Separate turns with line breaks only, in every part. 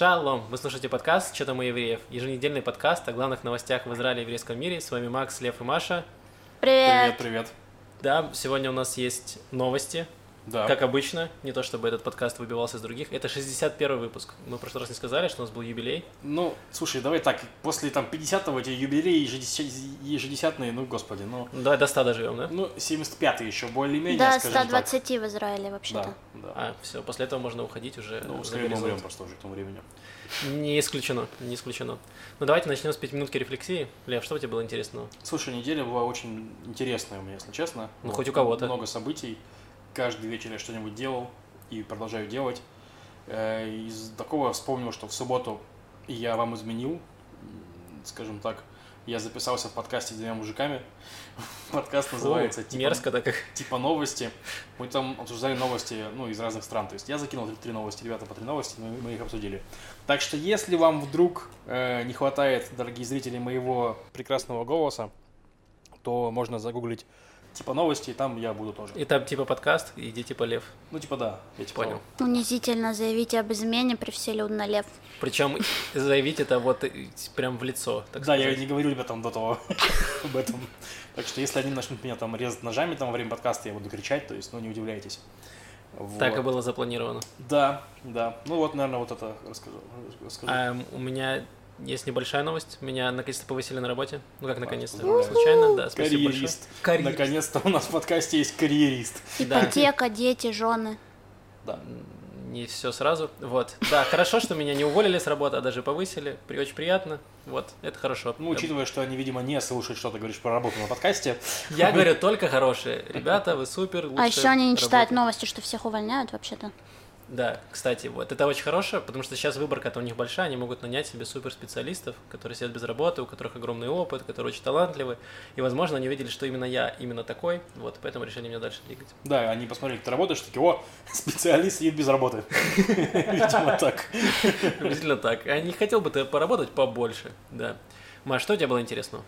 Шалом! Вы слушаете подкаст «Что там у евреев?» Еженедельный подкаст о главных новостях в Израиле и еврейском мире. С вами Макс, Лев и Маша.
Привет.
Привет, привет.
Да, сегодня у нас есть новости.
Да.
Как обычно, не то чтобы этот подкаст выбивался из других. Это 61 выпуск. Мы в прошлый раз не сказали, что у нас был юбилей.
Ну, слушай, давай так, после там 50-го эти юбилеи ежедесят- ежедесятные, ну, господи, ну,
Ну, Давай до 100 доживем, да?
ну 75-й еще более-менее,
До
скажем
120 в Израиле
так.
вообще-то.
Да, да.
А, все, после этого можно уходить уже
ну, скорее мы умрем просто уже к тому времени.
Не исключено, не исключено. Ну давайте начнем с пятиминутки рефлексии. Лев, что у тебя было интересного?
Слушай, неделя была очень интересная у меня, если честно.
Ну, хоть у кого-то.
Много событий. Каждый вечер я что-нибудь делал и продолжаю делать. Э, Из такого вспомнил, что в субботу я вам изменил, скажем так. Я записался в подкасте с двумя мужиками. Подкаст называется типа,
Мерзко, так как...
типа новости. Мы там обсуждали новости, ну, из разных стран. То есть я закинул три, три новости, ребята по три новости, мы, мы их обсудили. Так что если вам вдруг э, не хватает, дорогие зрители, моего прекрасного голоса, то можно загуглить типа новости, и там я буду тоже.
И там типа подкаст, иди типа Лев.
Ну, типа да, я типа
Понял.
того.
Унизительно заявить об измене при вселюдно лев.
Причем заявить это вот э, прям в лицо, так
Да, я
сказать.
не говорю ребятам до того об этом. Так что если они начнут меня там резать ножами там во время подкаста, я буду кричать, то есть, ну, не удивляйтесь.
Так и
Вот.
было запланировано.
Да, да. Ну вот, наверное, вот это расскажу. расскажу.
А, у меня есть небольшая новость. Меня наконец-то повысили на работе. Ну как наконец-то? Случайно, да. Спасибо большое.
Карьерист.
Карьерист.
Наконец-то у нас в подкасте есть карьерист.
Да.
Ипотека, дети, жены.
Да.
Не все сразу. Вот. Да, хорошо, что меня не уволили с работы, а даже повысили. При- Очень приятно. Вот, это хорошо.
Ну, учитывая, что они, видимо, не слушают, что ты говоришь про работу на подкасте.
Я говорю только хорошие. Ребята, вы супер,
А еще они не читают новости, что всех увольняют вообще-то.
Да, кстати, вот это очень хорошо, потому что сейчас выборка-то у них большая, они могут нанять себе суперспециалистов, которые сидят без работы, у которых огромный опыт, которые очень талантливы, и, возможно, они увидели, что именно я именно такой, вот, поэтому решили меня дальше двигать.
Да, они посмотрели, как ты работаешь, такие, о, специалист сидит без работы. Видимо, так.
Приблизительно так. А не хотел бы ты поработать побольше, да. Маш, что у тебя было интересного?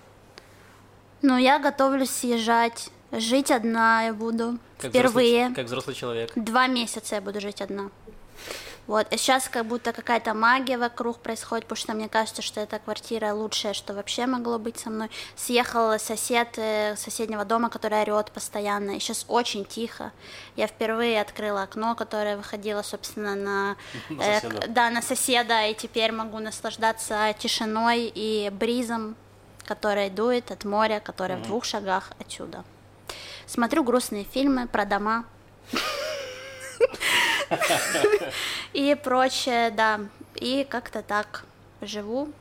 Ну, я готовлюсь съезжать. Жить одна я буду.
Как
Впервые.
Взрослый, как взрослый человек.
Два месяца я буду жить одна. Вот, и сейчас как будто какая-то магия вокруг происходит, потому что мне кажется, что эта квартира лучшее, что вообще могло быть со мной. Съехал сосед э, соседнего дома, который орет постоянно, и сейчас очень тихо. Я впервые открыла окно, которое выходило, собственно, на,
На
э,
соседа.
к- да, на соседа, и теперь могу наслаждаться тишиной и бризом, который дует от моря, которое в двух шагах отсюда. Смотрю грустные фильмы про дома. И прочее, да. И как-то так живу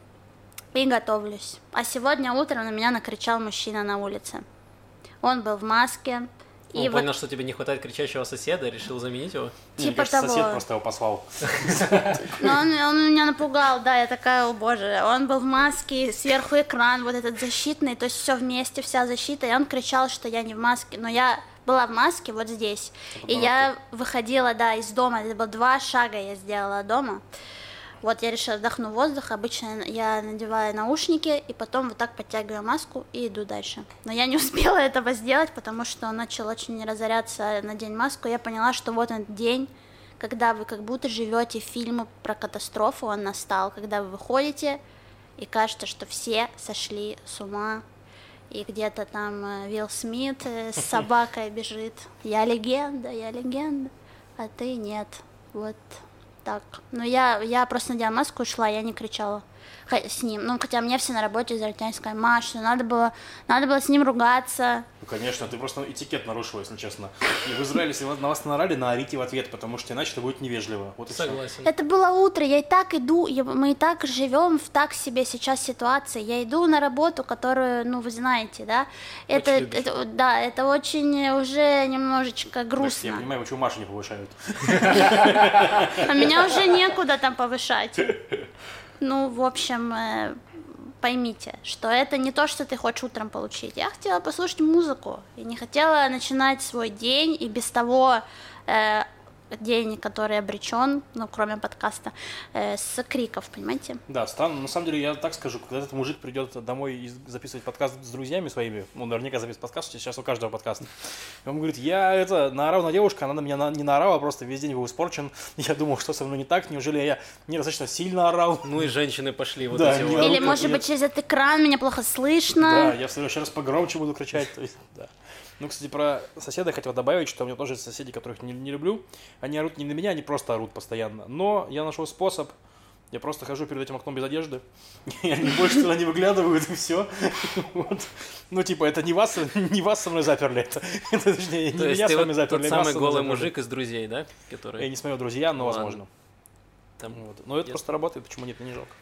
и готовлюсь. А сегодня утром на меня накричал мужчина на улице. Он был в маске.
Он
И вот
понял, что тебе не хватает кричащего соседа, решил заменить его.
Мне
типа
кажется,
того.
сосед просто его послал.
Но он, он меня напугал, да, я такая, о боже. Он был в маске, сверху экран, вот этот защитный, то есть все вместе, вся защита. И он кричал, что я не в маске. Но я была в маске вот здесь. И я выходила, да, из дома. Это было два шага я сделала от дома. Вот я решила вдохну воздух. Обычно я надеваю наушники и потом вот так подтягиваю маску и иду дальше. Но я не успела этого сделать, потому что начал очень разоряться на день маску. Я поняла, что вот он день, когда вы как будто живете фильмы про катастрофу, он настал, когда вы выходите и кажется, что все сошли с ума, и где-то там э, Вилл Смит э, с собакой бежит. Я легенда, я легенда, а ты нет. Вот так. Но я, я просто надела маску и шла, я не кричала с ним. Ну, хотя мне все на работе израильтяне сказали, Маш, что надо было, надо было с ним ругаться.
Ну, конечно, ты просто этикет нарушил, если честно. И в Израиле, если на вас наорали, наорите в ответ, потому что иначе это будет невежливо. Вот и.
Согласен.
Это было утро, я и так иду, я- мы и так живем в так себе сейчас ситуации. Я иду на работу, которую, ну, вы знаете, да? Это,
любишь.
это- да, это очень уже немножечко грустно.
я понимаю, почему Машу не повышают.
А меня уже некуда там повышать. Ну, в общем, э, поймите, что это не то, что ты хочешь утром получить. Я хотела послушать музыку и не хотела начинать свой день и без того э, день, который обречен, ну, кроме подкаста, э, с криков, понимаете?
Да, странно. На самом деле, я так скажу, когда этот мужик придет домой и записывать подкаст с друзьями своими, ну, наверняка записывать подкаст, сейчас у каждого подкаста, и он говорит, я это, наорал на девушку, она на меня на- не наорала, просто весь день был испорчен. Я думал, что со мной не так, неужели я недостаточно сильно орал?
Ну и женщины пошли вот
Да,
эти
не
вот.
Или, может
нет.
быть, через этот экран меня плохо слышно.
Да, я в следующий раз погромче буду кричать. То есть, да. Ну, кстати, про соседа хотел добавить, что у меня тоже есть соседи, которых не, не люблю. Они орут не на меня, они просто орут постоянно. Но я нашел способ. Я просто хожу перед этим окном без одежды, и они больше туда не выглядывают, и все. Вот. Ну, типа, это не вас, не вас со мной заперли, это, это точнее, не
То
меня с вами
вот
заперли,
тот самый голый
заперли.
мужик из друзей, да? Который...
Я не смотрел «Друзья», но
Ладно.
возможно.
Там...
Вот. Но это
Ясно.
просто работает, почему нет, мне не жалко.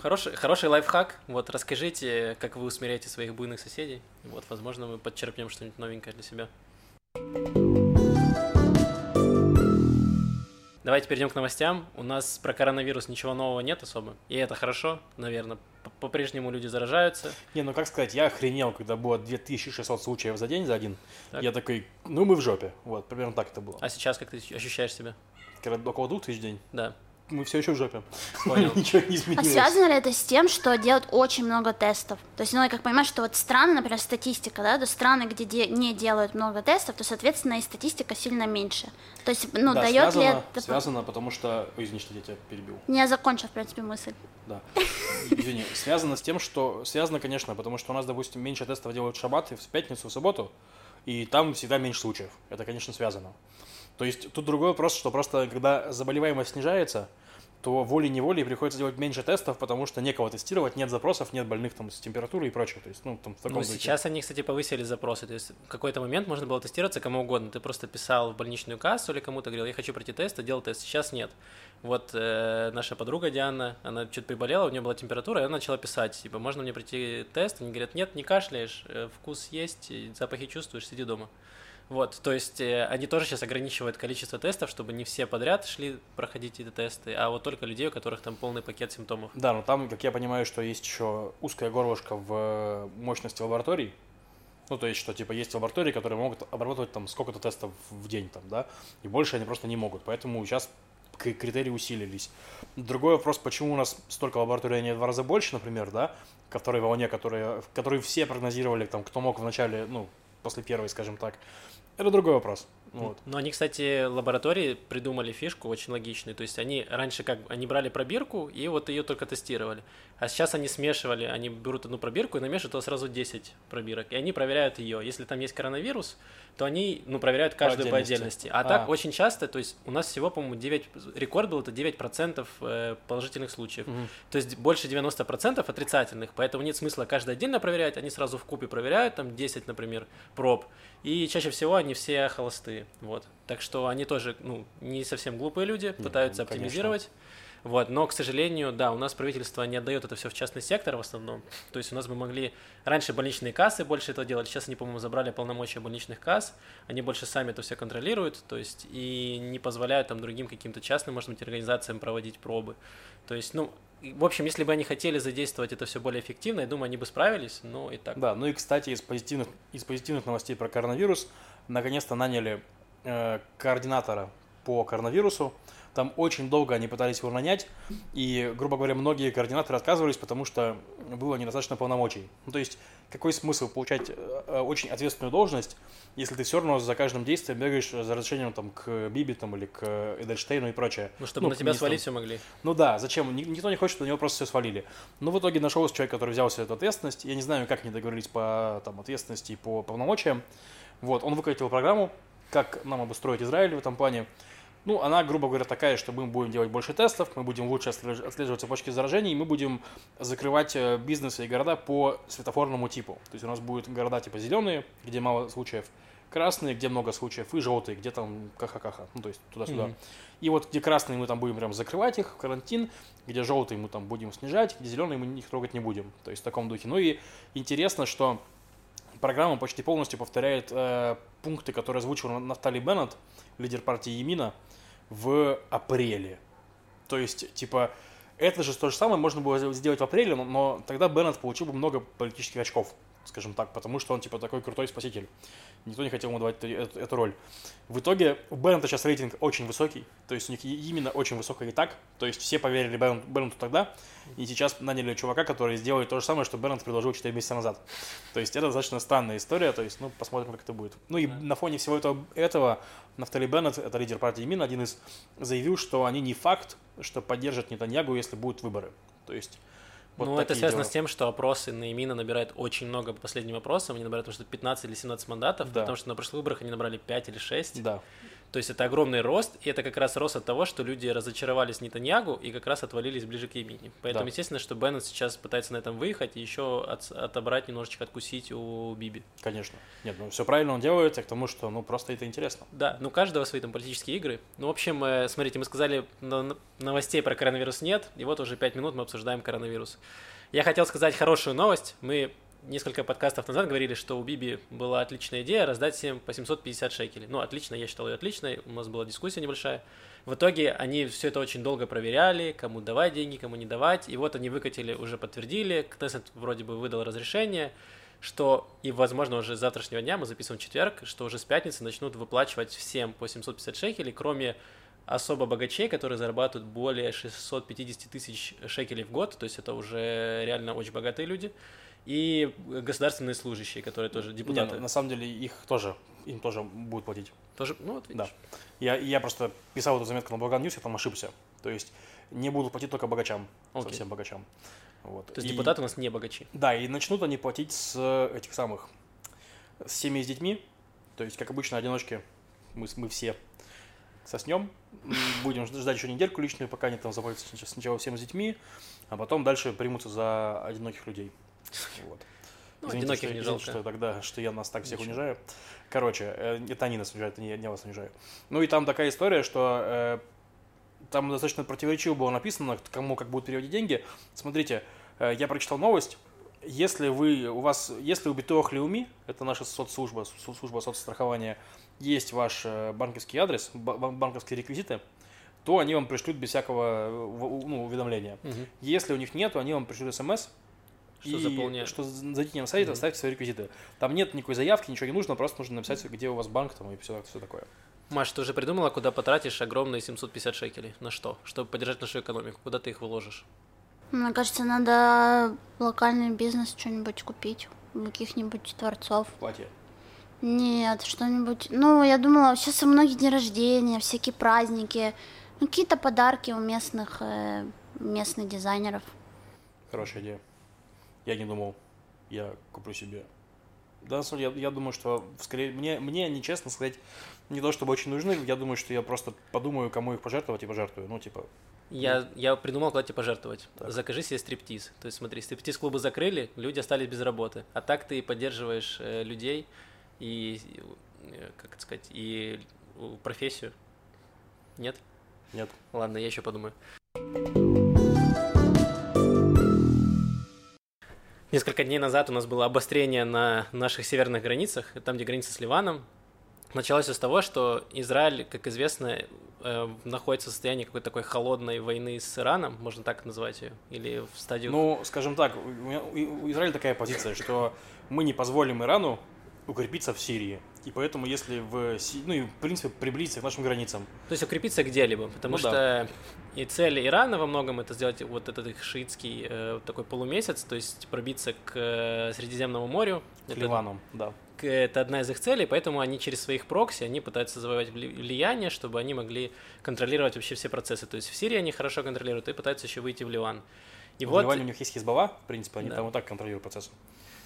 Хороший, хороший лайфхак. Вот расскажите, как вы усмиряете своих буйных соседей. Вот, возможно, мы подчерпнем что-нибудь новенькое для себя. Давайте перейдем к новостям. У нас про коронавирус ничего нового нет особо. И это хорошо, наверное. По-прежнему люди заражаются.
Не, ну как сказать, я охренел, когда было 2600 случаев за день, за один.
Так.
Я такой, ну мы в жопе. Вот, примерно так это было.
А сейчас как ты ощущаешь себя?
Около 2000 в день,
Да,
мы все еще в жопе.
понял.
Ничего не
А
изменилось.
связано ли это с тем, что делают очень много тестов? То есть, ну, я как понимаю, что вот страны, например, статистика, да, то страны, где де- не делают много тестов, то, соответственно, и статистика сильно меньше. То есть, ну,
да,
дает
связано,
ли это...
связано, потому что... Ой, извини, что я тебя перебил.
Не я закончил, в принципе, мысль.
Да. Извини, связано с тем, что... Связано, конечно, потому что у нас, допустим, меньше тестов делают в шаббат и в пятницу, в субботу, и там всегда меньше случаев. Это, конечно, связано. То есть тут другой вопрос, что просто когда заболеваемость снижается, то волей-неволей приходится делать меньше тестов, потому что некого тестировать, нет запросов, нет больных там с температурой и прочее. То есть, ну, там в таком
Ну, сейчас они, кстати, повысили запросы. То есть в какой-то момент можно было тестироваться кому угодно. Ты просто писал в больничную кассу или кому-то говорил, я хочу пройти тест, и делал тест. Сейчас нет. Вот э, наша подруга Диана, она что-то приболела, у нее была температура, и она начала писать, типа, можно мне пройти тест? Они говорят, нет, не кашляешь, э, вкус есть, запахи чувствуешь, сиди дома. Вот, то есть э, они тоже сейчас ограничивают количество тестов, чтобы не все подряд шли проходить эти тесты, а вот только людей, у которых там полный пакет симптомов.
Да, но там, как я понимаю, что есть еще узкое горлышко в э, мощности лабораторий. Ну, то есть, что, типа, есть лаборатории, которые могут обрабатывать там сколько-то тестов в день, там, да, и больше они просто не могут. Поэтому сейчас критерии усилились. Другой вопрос, почему у нас столько лабораторий, а не в два раза больше, например, да, ко второй волне, которые, которые все прогнозировали, там, кто мог в начале, ну, после первой, скажем так. Это другой вопрос. Вот.
Но они, кстати, лаборатории придумали фишку очень логичную. То есть они раньше как они брали пробирку и вот ее только тестировали. А сейчас они смешивали, они берут одну пробирку и намешивают туда сразу 10 пробирок. И они проверяют ее. Если там есть коронавирус, то они ну, проверяют каждую по
отдельности.
отдельности. А,
А.
так очень часто, то есть у нас всего, по-моему, 9, рекорд был это 9% э, положительных случаев.
Мгм.
То есть больше 90% отрицательных, поэтому нет смысла каждый отдельно проверять, они сразу в купе проверяют, там 10, например, проб, и чаще всего они все холостые, вот. Так что они тоже, ну, не совсем глупые люди, пытаются
ну, конечно.
оптимизировать. Вот, но, к сожалению, да, у нас правительство не отдает это все в частный сектор в основном. То есть у нас бы могли... Раньше больничные кассы больше этого делали, сейчас они, по-моему, забрали полномочия больничных касс, они больше сами это все контролируют, то есть и не позволяют там другим каким-то частным, может быть, организациям проводить пробы. То есть, ну, в общем, если бы они хотели задействовать это все более эффективно, я думаю, они бы справились, но и так.
Да, ну и, кстати, из позитивных, из позитивных новостей про коронавирус, наконец-то наняли э, координатора по коронавирусу. Там очень долго они пытались его нанять, и, грубо говоря, многие координаторы отказывались, потому что было недостаточно полномочий. Ну, то есть, какой смысл получать э, э, очень ответственную должность, если ты все равно за каждым действием бегаешь за разрешением там, к Биби там, или к Эдельштейну и прочее.
Ну, чтобы
Ну,
на тебя свалить все могли.
Ну да, зачем? Ни- Никто не хочет, чтобы на него просто все свалили. Но в итоге нашелся человек, который взял всю эту ответственность. Я не знаю, как они договорились по там, ответственности и по полномочиям. Вот, он выкатил программу, как нам обустроить Израиль в этом плане. Ну, она, грубо говоря, такая, что мы будем делать больше тестов, мы будем лучше отслеж- отслеживать цепочки заражений, и мы будем закрывать э, бизнесы и города по светофорному типу. То есть у нас будут города типа зеленые, где мало случаев, красные, где много случаев, и желтые, где там каха-каха, ну, то есть туда-сюда.
Мгм.
И вот где красные мы там будем прям закрывать их в карантин, где желтые мы там будем снижать, где зеленые мы их трогать не будем. То есть в таком духе. Ну и интересно, что программа почти полностью повторяет э, пункты, которые озвучил Нафтали Беннет, лидер партии Емина, в апреле. То есть, типа, это же то же самое можно было сделать в апреле, но, но тогда Беннет получил бы много политических очков. Скажем так, потому что он, типа, такой крутой спаситель. Никто не хотел ему давать эту, эту роль. В итоге у Беннета сейчас рейтинг очень высокий, то есть у них именно очень высокий и так, то есть все поверили Беннету, Беннету тогда, и сейчас наняли чувака, который сделает то же самое, что Беннет предложил 4 месяца назад. То есть это достаточно странная история, то есть, ну, посмотрим, как это будет. Ну и на фоне всего этого, этого Нафтали Беннет, это лидер партии Мин, один из, заявил, что они не факт, что поддержат Нетаньягу, если будут выборы. То есть
вот ну, это связано дела. с тем, что опросы на Имина набирают очень много по последним опросам. Они набирают, что 15 или 17 мандатов, да. потому что на прошлых выборах они набрали 5 или 6.
Да.
То есть это огромный рост, и это как раз рост от того, что люди разочаровались Нетаньягу и как раз отвалились ближе к Емине. Поэтому, да. естественно, что Беннет сейчас пытается на этом выехать и еще от, отобрать немножечко, откусить у Биби.
Конечно. Нет, ну все правильно он делает, а к тому, что ну просто это интересно.
Да, ну каждого свои там политические игры. Ну, в общем, э, смотрите, мы сказали, новостей про коронавирус нет, и вот уже 5 минут мы обсуждаем коронавирус. Я хотел сказать хорошую новость. Мы несколько подкастов назад говорили, что у Биби была отличная идея раздать всем по 750 шекелей. Ну, отлично, я считал ее отличной, у нас была дискуссия небольшая. В итоге они все это очень долго проверяли, кому давать деньги, кому не давать. И вот они выкатили, уже подтвердили, Кнессет вроде бы выдал разрешение, что и, возможно, уже с завтрашнего дня, мы записываем четверг, что уже с пятницы начнут выплачивать всем по 750 шекелей, кроме особо богачей, которые зарабатывают более 650 тысяч шекелей в год, то есть это уже реально очень богатые люди, и государственные служащие, которые тоже депутаты. Не,
на самом деле их тоже, им тоже будут платить.
Тоже, ну вот
видишь. Да. Я, я просто писал эту заметку на Balagan News, я там ошибся. То есть не будут платить только богачам, okay. совсем богачам.
Вот. То есть и, депутаты у нас не богачи.
Да, и начнут они платить с этих самых, с семьи с детьми, то есть, как обычно, одиночки, мы, мы все соснем, будем ждать еще недельку личную, пока они там заботятся сначала всем с детьми, а потом дальше примутся за одиноких людей. Вот.
Ну, Извините, одиноких что, не жалко.
Что тогда, что я нас так всех Ничего. унижаю. Короче, э, это они нас унижают, это не я вас унижаю. Ну и там такая история, что э, там достаточно противоречиво было написано, кому как будут переводить деньги. Смотрите, э, я прочитал новость. Если вы, у вас, если у Битох Леуми, это наша соцслужба, служба соцстрахования, есть ваш э, банковский адрес, банковские реквизиты, то они вам пришлют без всякого ну, уведомления. Угу. Если у них нет, то они вам пришлют смс,
что и заполняют.
что зайдите на сайт, оставьте свои реквизиты. Там нет никакой заявки, ничего не нужно, просто нужно написать, где у вас банк там и все, все такое.
Маш, ты уже придумала, куда потратишь огромные 750 шекелей? На что? Чтобы поддержать нашу экономику? Куда ты их выложишь?
Мне кажется, надо локальный бизнес что-нибудь купить каких-нибудь творцов.
Платье.
Нет, что-нибудь. Ну, я думала, сейчас у многих дни рождения, всякие праздники. Ну, какие-то подарки у местных, э, местных дизайнеров.
Хорошая идея. Я не думал, я куплю себе. Да, я, я думаю, что скорее мне, мне нечестно сказать, не то чтобы очень нужны, я думаю, что я просто подумаю, кому их пожертвовать и пожертвую. Ну, типа,
я, я придумал, куда тебе пожертвовать. Так. Закажи себе стриптиз. То есть смотри, стриптиз-клубы закрыли, люди остались без работы. А так ты поддерживаешь э, людей, и, э, как это сказать, и профессию? Нет?
Нет.
Ладно, я еще подумаю. Несколько дней назад у нас было обострение на наших северных границах, там, где граница с Ливаном. Началось с того, что Израиль, как известно, э, находится в состоянии какой-то такой холодной войны с Ираном, можно так назвать ее, или в стадию...
Ну, скажем так, у Израиля такая позиция, что мы не позволим Ирану укрепиться в Сирии. И поэтому, если в, ну и в принципе приблизиться к нашим границам.
То есть укрепиться где-либо, потому ну, что да. и цель Ирана во многом это сделать вот этот их шиитский э, такой полумесяц, то есть пробиться к э, Средиземному морю.
К это, Ливану, да.
К, это одна из их целей, поэтому они через своих прокси они пытаются завоевать влияние, чтобы они могли контролировать вообще все процессы. То есть в Сирии они хорошо контролируют и пытаются еще выйти в Ливан.
И в вот... Ливане у них есть Хизбалла, в принципе, они да. там вот так контролируют процессы.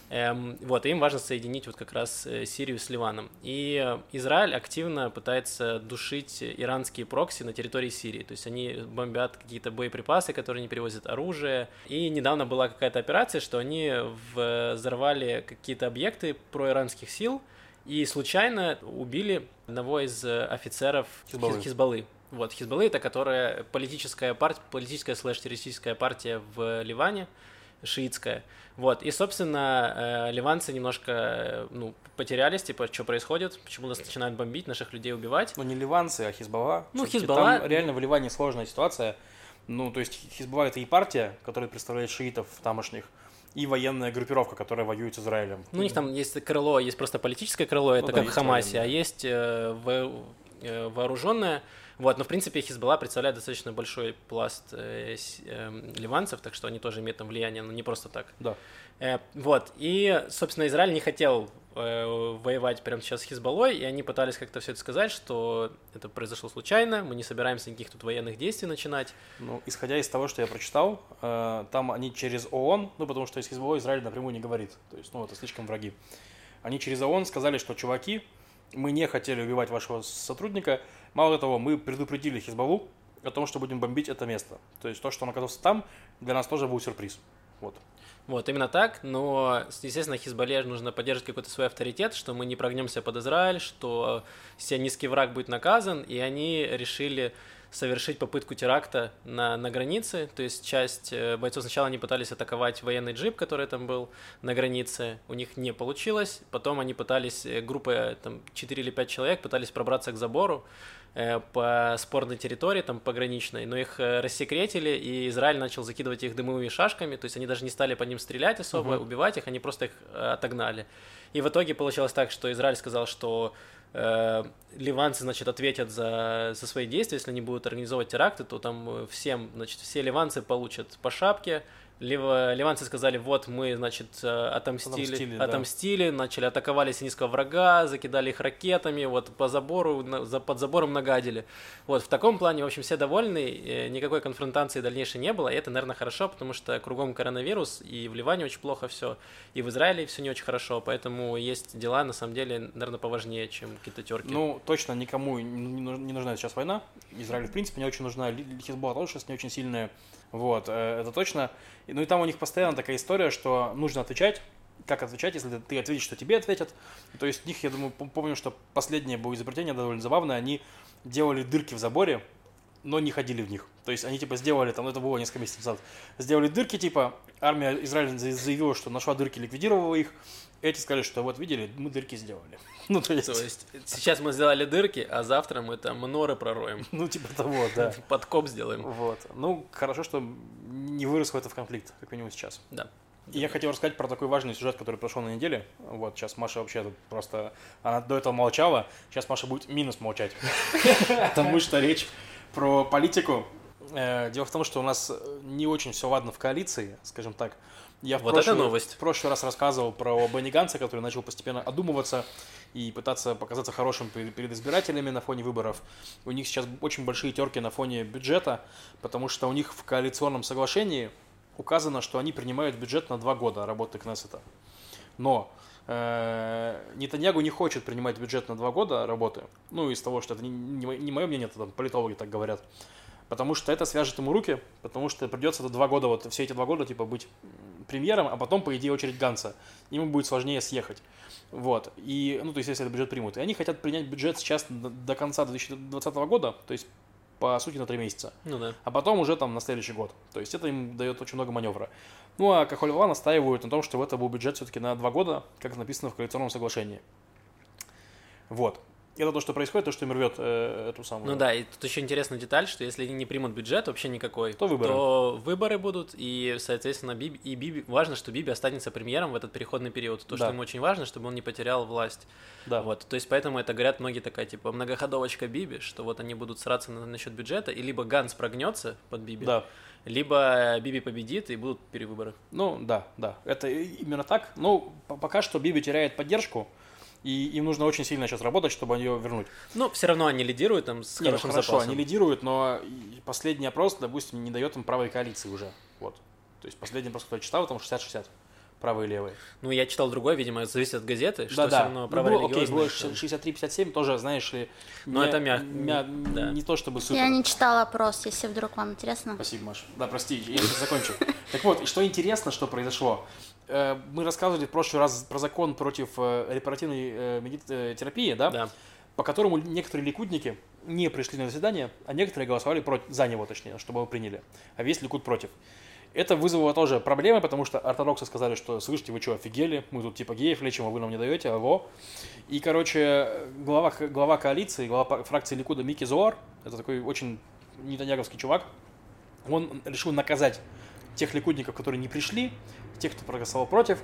Эм, вот, им важно соединить вот как раз э, Сирию с Ливаном. И э, Израиль активно пытается душить иранские прокси на территории Сирии. То есть они бомбят какие-то боеприпасы, которые не перевозят оружие. И недавно была какая-то операция, что они взорвали какие-то объекты проиранских сил и случайно убили одного из офицеров Хизбаллы. Хизбаллы. Вот, Хизбаллы это которая политическая партия, политическая слэш-террористическая партия в Ливане, шиитская. Вот, и, собственно, э, ливанцы немножко, э, ну, потерялись, типа, что происходит, почему нас начинают бомбить, наших людей убивать.
Ну, не ливанцы, а Хизбалла.
Ну, Хизбалла.
Там реально в Ливане сложная ситуация. Ну, то есть Хизбалла это и партия, которая представляет шиитов тамошних, и военная группировка, которая воюет с Израилем.
Ну, у них там есть крыло, есть просто политическое крыло, это
Ну да,
как в Хамасе,
военное.
а есть э, во- э, вооруженное. Вот, но в принципе Хизбалла представляет достаточно большой пласт э, с- эм, ливанцев, так что они тоже имеют там влияние, но не просто так.
Да.
Э, вот, и, собственно, Израиль не хотел э, воевать прямо сейчас с Хизбаллой, и они пытались как-то все это сказать, что это произошло случайно, мы не собираемся никаких тут военных действий начинать.
Ну, исходя из того, что я прочитал, э, там они через ООН, ну, потому что из Хизбалла Израиль напрямую не говорит, то есть, ну, это слишком враги. Они через ООН сказали, что, чуваки, мы не хотели убивать вашего сотрудника, мало того, мы предупредили Хизбаллу о том, что будем бомбить это место. То есть, то, что он оказался там, для нас тоже был сюрприз. Вот.
Вот, именно так, но, естественно, Хизбалле нужно поддерживать какой-то свой авторитет, что мы не прогнемся под Израиль, что сионистский враг будет наказан, и они решили совершить попытку теракта на, на границе, то есть часть э, бойцов сначала они пытались атаковать военный джип, который там был на границе, у них не получилось, потом они пытались, э, группа там 4 или 5 человек пытались пробраться к забору, э, по спорной территории, там пограничной, но их э, рассекретили, и Израиль начал закидывать их дымовыми шашками, то есть они даже не стали по ним стрелять особо,
Мгм.
убивать их, они просто их э, отогнали. И в итоге получилось так, что Израиль сказал, что э, ливанцы, значит, ответят за, за свои действия, если они будут организовывать теракты, то там э, всем, значит, все ливанцы получат по шапке, Лива- Ливанцы сказали, вот мы, значит, э, отомстили,
Отомстили,
отомстили,
да.
начали атаковали синийского врага, закидали их ракетами, вот по забору, на- за- под забором нагадили. Вот в таком плане, в общем, все довольны, никакой конфронтации дальнейшей не было, и это, наверное, хорошо, потому что кругом коронавирус, и в Ливане очень плохо все, и в Израиле все не очень хорошо, поэтому есть дела, на самом деле, наверное, поважнее, чем какие-то терки.
Ну, точно никому не ну- нужна сейчас война. Израиль, в принципе, не очень нужна. Хизбалла тоже сейчас не очень сильная. Вот, э, это точно. Ну и там у них постоянно такая история, что нужно отвечать. Как отвечать, если ты- ответишь, что тебе ответят? То есть у них, я думаю, пом- помню, что последнее было изобретение довольно забавное. Они делали дырки в заборе, но не ходили в них. То есть они типа сделали, там ну, это было несколько месяцев назад, сделали дырки, типа армия Израиля за- заявила, что нашла дырки, ликвидировала их. Эти сказали, что вот видели, мы дырки сделали. Ну то есть,
То есть сейчас мы сделали дырки, а завтра мы там норы пророем,
ну типа того, да.
подкоп сделаем.
Вот. Ну, хорошо, что не выросло это в конфликт, как минимум сейчас.
Да.
И я хотел рассказать про такой важный сюжет, который прошел на неделе. Вот, сейчас Маша вообще тут просто... Она до этого молчала, сейчас Маша будет минус молчать. Потому что речь про политику. Э, Дело в том, что у нас не очень все ладно в коалиции, скажем так. Я в
Вот это
прошлый-
новость.
В прошлый раз рассказывал про Бенни Ганса, который начал постепенно одумываться и пытаться показаться хорошим перед избирателями на фоне выборов. У них сейчас очень большие терки на фоне бюджета, потому что у них в коалиционном соглашении указано, что они принимают бюджет на два года работы Кнессета. Но э, Нетаньягу не хочет принимать бюджет на два года работы. Ну, из того, что это не, не, мое мнение, это там политологи так говорят. Потому что это свяжет ему руки, потому что придется это два года, вот все эти два года, типа, быть премьером, а потом, по идее, очередь Ганса. Ему будет сложнее съехать. Вот. И, ну, то есть, если этот бюджет примут. И они хотят принять бюджет сейчас до, конца 2020 года, то есть, по сути, на три месяца.
Ну да.
А потом уже там на следующий год. То есть, это им дает очень много маневра. Ну, а Кахолева настаивают на том, что это был бюджет все-таки на два года, как написано в коалиционном соглашении. Вот. Это то, что происходит, то, что им рвет э, эту самую...
Ну да, и тут еще интересная деталь, что если они не примут бюджет вообще никакой,
То выборы.
то выборы будут, и, соответственно, Биби, и Биби, важно, что Биби останется премьером в этот переходный период. То, что
Да.
ему очень важно, чтобы он не потерял власть.
Да.
Вот, то есть поэтому это говорят многие такая, типа, многоходовочка Биби, что вот они будут сраться на, насчет бюджета, и либо Ганс прогнется под Биби,
Да.
либо Биби победит, и будут перевыборы.
Ну, да, да. Это именно так. Ну, по- пока что Биби теряет поддержку, и им нужно очень сильно сейчас работать, чтобы ее вернуть.
Но все равно они лидируют там с
Не, ну,
хорошим
хорошо,
запасом.
они лидируют, но последний опрос, допустим, не дает им правой коалиции уже. Вот. То есть последний опрос, который я читал, там 60-60. Правые и левые.
Ну, я читал другой, видимо, зависит от газеты, что
да,
все
да.
равно
Ну,
право
было- окей, было
что-
63-57, тоже, знаешь ли,
Но
не-
это мяг-
мя-
да.
не то чтобы супер.
Я не читала опрос, если вдруг вам интересно.
Спасибо, Маш. Да, прости, я сейчас закончу. Так вот, и что интересно, что произошло. Э, Мы рассказывали в прошлый раз про закон против э, репаративной э, терапии, да?
Да.
по которому некоторые ликудники не пришли на заседание, а некоторые голосовали против, за него, точнее, чтобы его приняли. А весь ликуд против. Это вызвало тоже проблемы, потому что ортодоксы сказали, что, слышите, вы что, офигели? Мы тут типа геев лечим, а вы нам не даете, алло. И, короче, глава, глава коалиции, глава фракции Ликуда Микки Зоар, это такой очень нетаньяговский чувак, Он решил наказать тех ликудников, которые не пришли, тех, кто проголосовал против.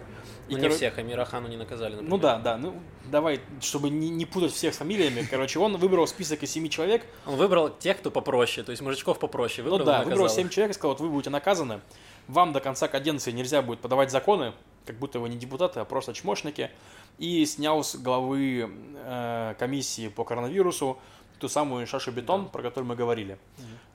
Ну, не
коро-
всех, Амира Хану не наказали, например.
Ну да, да. Ну, давай, чтобы не, не путать всех с фамилиями. Короче, он выбрал список из семи человек.
Он выбрал тех, кто попроще, то есть мужичков попроще. Выбрал
ну
и
да, выбрал семь человек и сказал, вот вы будете наказаны. Вам до конца каденции нельзя будет подавать законы, как будто вы не депутаты, а просто чмошники. И снял с главы э, комиссии по коронавирусу ту самую Шашу Бетон, про которую мы говорили.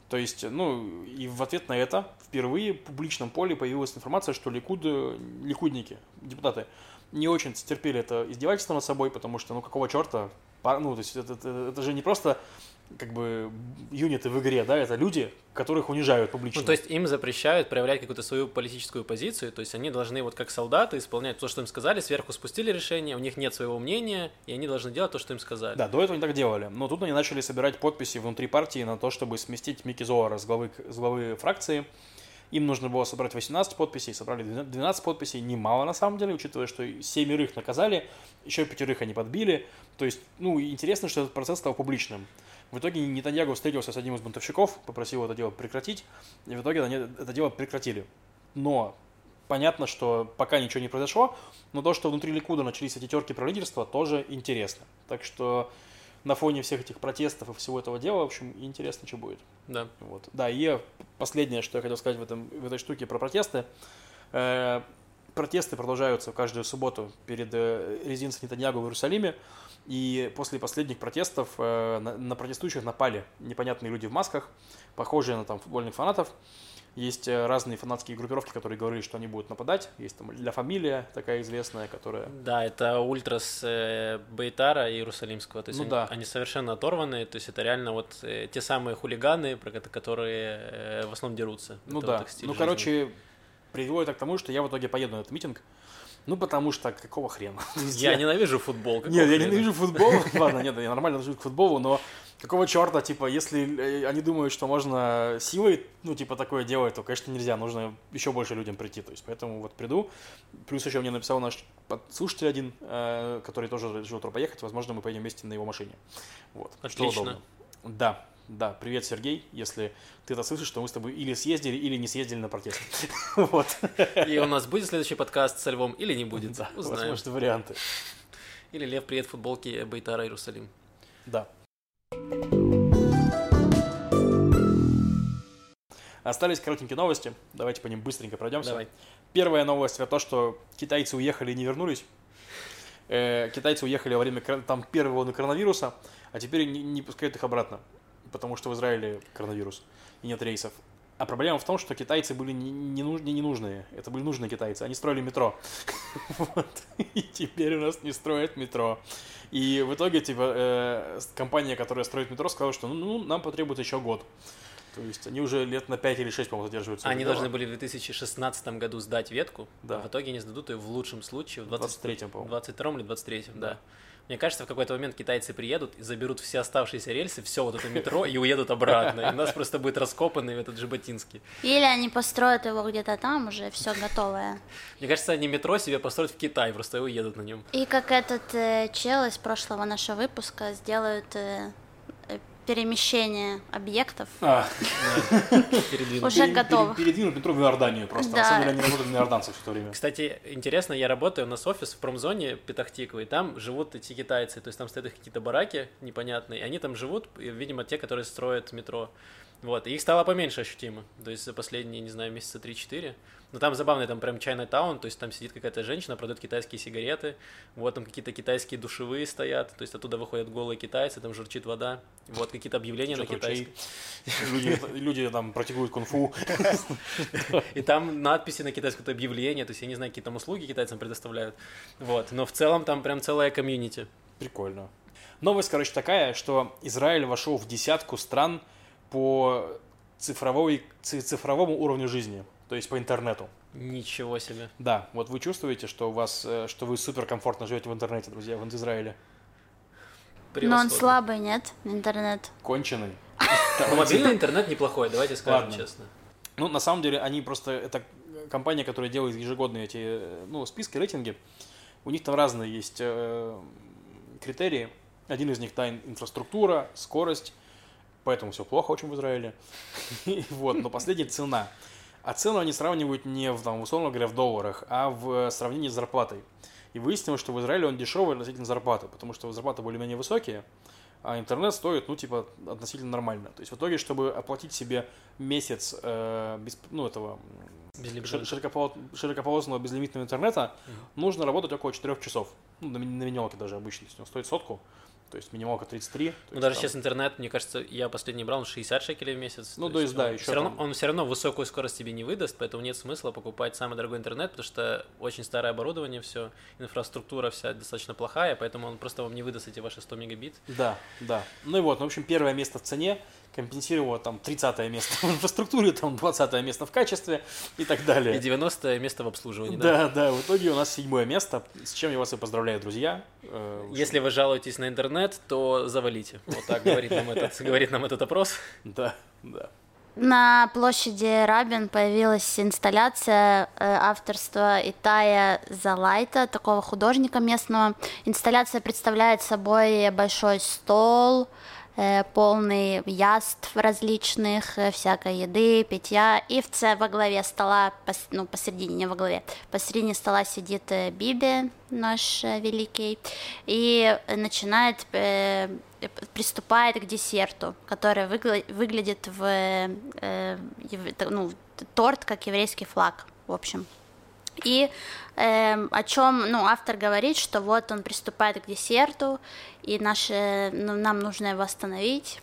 То есть, ну, и в ответ на это впервые в публичном поле появилась информация, что ликуды, ликудники, депутаты, не очень терпели это издевательство над собой, потому что, ну, какого черта, ну, то есть, это, это- это же не просто, как бы, юниты в игре, да, это люди, которых унижают публично.
Ну, то есть им запрещают проявлять какую-то свою политическую позицию, то есть они должны вот как солдаты исполнять то, что им сказали, сверху спустили решение, у них нет своего мнения, и они должны делать то, что им сказали.
Да, до этого они так делали. Но тут они начали собирать подписи внутри партии на то, чтобы сместить Микки Зоара с главы, с главы фракции. Им нужно было собрать 18 подписей, собрали 12 подписей, немало на самом деле, учитывая, что семерых наказали, еще пятерых они подбили. То есть, ну, интересно, что этот процесс стал публичным. В итоге Нетаньягу встретился с одним из бунтовщиков, попросил это дело прекратить, и в итоге это дело прекратили. Но понятно, что пока ничего не произошло, но то, что внутри Ликуда начались эти терки про лидерство, тоже интересно. Так что на фоне всех этих протестов и всего этого дела, в общем, интересно, что будет.
Да.
Вот. Да, и последнее, что я хотел сказать в, этом, в этой штуке про протесты. Э, протесты продолжаются каждую субботу перед э, резиденцией Нетаньягу в Иерусалиме. И после последних протестов э, на, на протестующих напали непонятные люди в масках, похожие на там футбольных фанатов. Есть э, разные фанатские группировки, которые говорили, что они будут нападать. Есть там Ля Фамилия, такая известная, которая...
Да, это ультрас э, Бейтара Иерусалимского, то есть
Ну
они,
да.
они совершенно оторваны, то есть это реально вот э, те самые хулиганы, которые э, в основном дерутся.
Ну
Это
да.
вот
ну,
жизни.
короче, привело это к тому, что я в итоге поеду на этот митинг. Ну, потому что какого хрена?
Я ненавижу футбол.
Нет, я ненавижу футбол. Ладно, нет, я нормально отношусь к футболу, но какого черта, типа, если э, они думают, что можно силой, ну, типа, такое делать, то, конечно, нельзя, нужно еще больше людям прийти, то есть, поэтому вот приду. Плюс еще мне написал наш слушатель один, э, который тоже решил туда поехать, возможно, мы поедем вместе на его машине. Вот, что
Отлично.
удобно. Да, да, привет, Сергей, если ты это слышишь, то мы с тобой или съездили, или не съездили на протест. Вот.
И у нас будет следующий подкаст со Львом или не будет?
Да,
Узнаем.
возможно, варианты.
Или Лев приедет в футболке Бейтара Иерусалим.
Да. Остались коротенькие новости. Давайте по ним быстренько пройдемся.
Давай.
Первая новость это то, что китайцы уехали и не вернулись. Э, китайцы уехали во время там первой волны коронавируса, а теперь не, не пускают их обратно, потому что в Израиле коронавирус и нет рейсов. А проблема в том, что китайцы были не, не, нуж- не ненужные. Это были нужные китайцы. Они строили метро. Вот. И теперь у нас не строят метро. И в итоге, типа, э, компания, которая строит метро, сказала, что ну, нам потребуется еще год. То есть они уже лет на 5 или 6, по-моему, задерживаются.
Они должны были в 2016 году сдать ветку,
Да.
а в итоге они сдадут ее в лучшем случае в
в
20...
23-м, по-моему.
22 или 23 да.
Да.
Мне кажется, в какой-то момент китайцы приедут и заберут все оставшиеся рельсы, все вот это метро и уедут обратно. И у нас просто будет раскопанный этот Жаботинский.
Или они построят его где-то там уже, все готовое.
Мне кажется, они метро себе построят в Китай, просто и уедут на нем.
И как этот э, чел из прошлого нашего выпуска сделают э, перемещение объектов.
А.
Уже готово.
пере- Передвинуть метро в Иорданию просто. На самом деле они работают на иорданцев все это время.
Кстати, интересно, я работаю, у нас офис в промзоне Петахтиквы, и там живут эти китайцы, то есть там стоят их какие-то бараки непонятные, и они там живут, видимо, те, которые строят метро. Вот, и их стало поменьше ощутимо, то есть за последние, не знаю, месяца 3-4. Но там забавно, там прям Чайна-таун, то есть там сидит какая-то женщина, продает китайские сигареты, вот там какие-то китайские душевые стоят, то есть оттуда выходят голые китайцы, там журчит вода, вот какие-то объявления на китайском.
Люди, люди там практикуют кунг-фу.
И там надписи на китайском, это объявления, то есть я не знаю, какие там услуги китайцам предоставляют. Вот, но в целом там прям целая комьюнити.
Прикольно. Новость, короче, такая, что Израиль вошел в десятку стран по цифровой, ци- цифровому уровню жизни, то есть по интернету.
Ничего себе.
Да, вот вы чувствуете, что у вас, э, что вы супер комфортно живете в интернете, друзья, в Израиле.
Но он слабый, нет? Интернет.
Конченый.
Мобильный интернет неплохой, давайте скажем честно.
Ну, на самом деле, они просто... Это компания, которая делает ежегодные эти, э, ну, списки, рейтинги. У них там разные есть э, критерии. Один из них, да, ин- инфраструктура, скорость, поэтому все плохо очень в Израиле. Вот, но последняя цена. А цену они сравнивают не в, там, условно говоря, в долларах, а в сравнении с зарплатой. И выяснилось, что в Израиле он дешевый относительно зарплаты, потому что зарплаты более-менее высокие, а интернет стоит, ну, типа, относительно нормально. То есть в итоге, чтобы оплатить себе месяц э, без, ну, этого
Безлимитного.
шир- широкополо- широкополосного безлимитного интернета, нужно работать около 4 часов. Ну, на, на минималке даже обычно. То есть он стоит сотку, то есть минималка 33. то
Ну, даже
там-
сейчас интернет, мне кажется, я последний брал, он 60 шекелей в месяц.
Ну, то есть, да,
он
еще
все равно,
там-
Он все равно высокую скорость тебе не выдаст, поэтому нет смысла покупать самый дорогой интернет, потому что очень старое оборудование все, инфраструктура вся достаточно плохая, поэтому он просто вам не выдаст эти ваши 100 мегабит.
Да, да. Ну и вот, ну, в общем, первое место в цене компенсировало там 30 место в инфраструктуре, там 20 место в качестве и так
И
далее.
90 место в обслуживании, да?
Да, да, в итоге у нас седьмое место, с чем я вас и поздравляю, друзья. Э,
Если вы жалуетесь на интернет, то завалите. Вот так говорит нам этот, говорит нам этот опрос.
Да, да.
На площади Рабин появилась инсталляция э, авторства Итая Залайта, такого художника местного. Инсталляция представляет собой большой стол, полный яств различных, э, всякой еды, питья. И в ц- во главе стола, ну, посередине, не во главе, посередине стола сидит э, Биби, наш э, великий, и начинает э, приступает к десерту, который выглядит в э, ну, торт как еврейский флаг, в общем. И эм, о чем, ну, автор говорит, что вот он приступает к десерту, и наши, ну, нам нужно его остановить,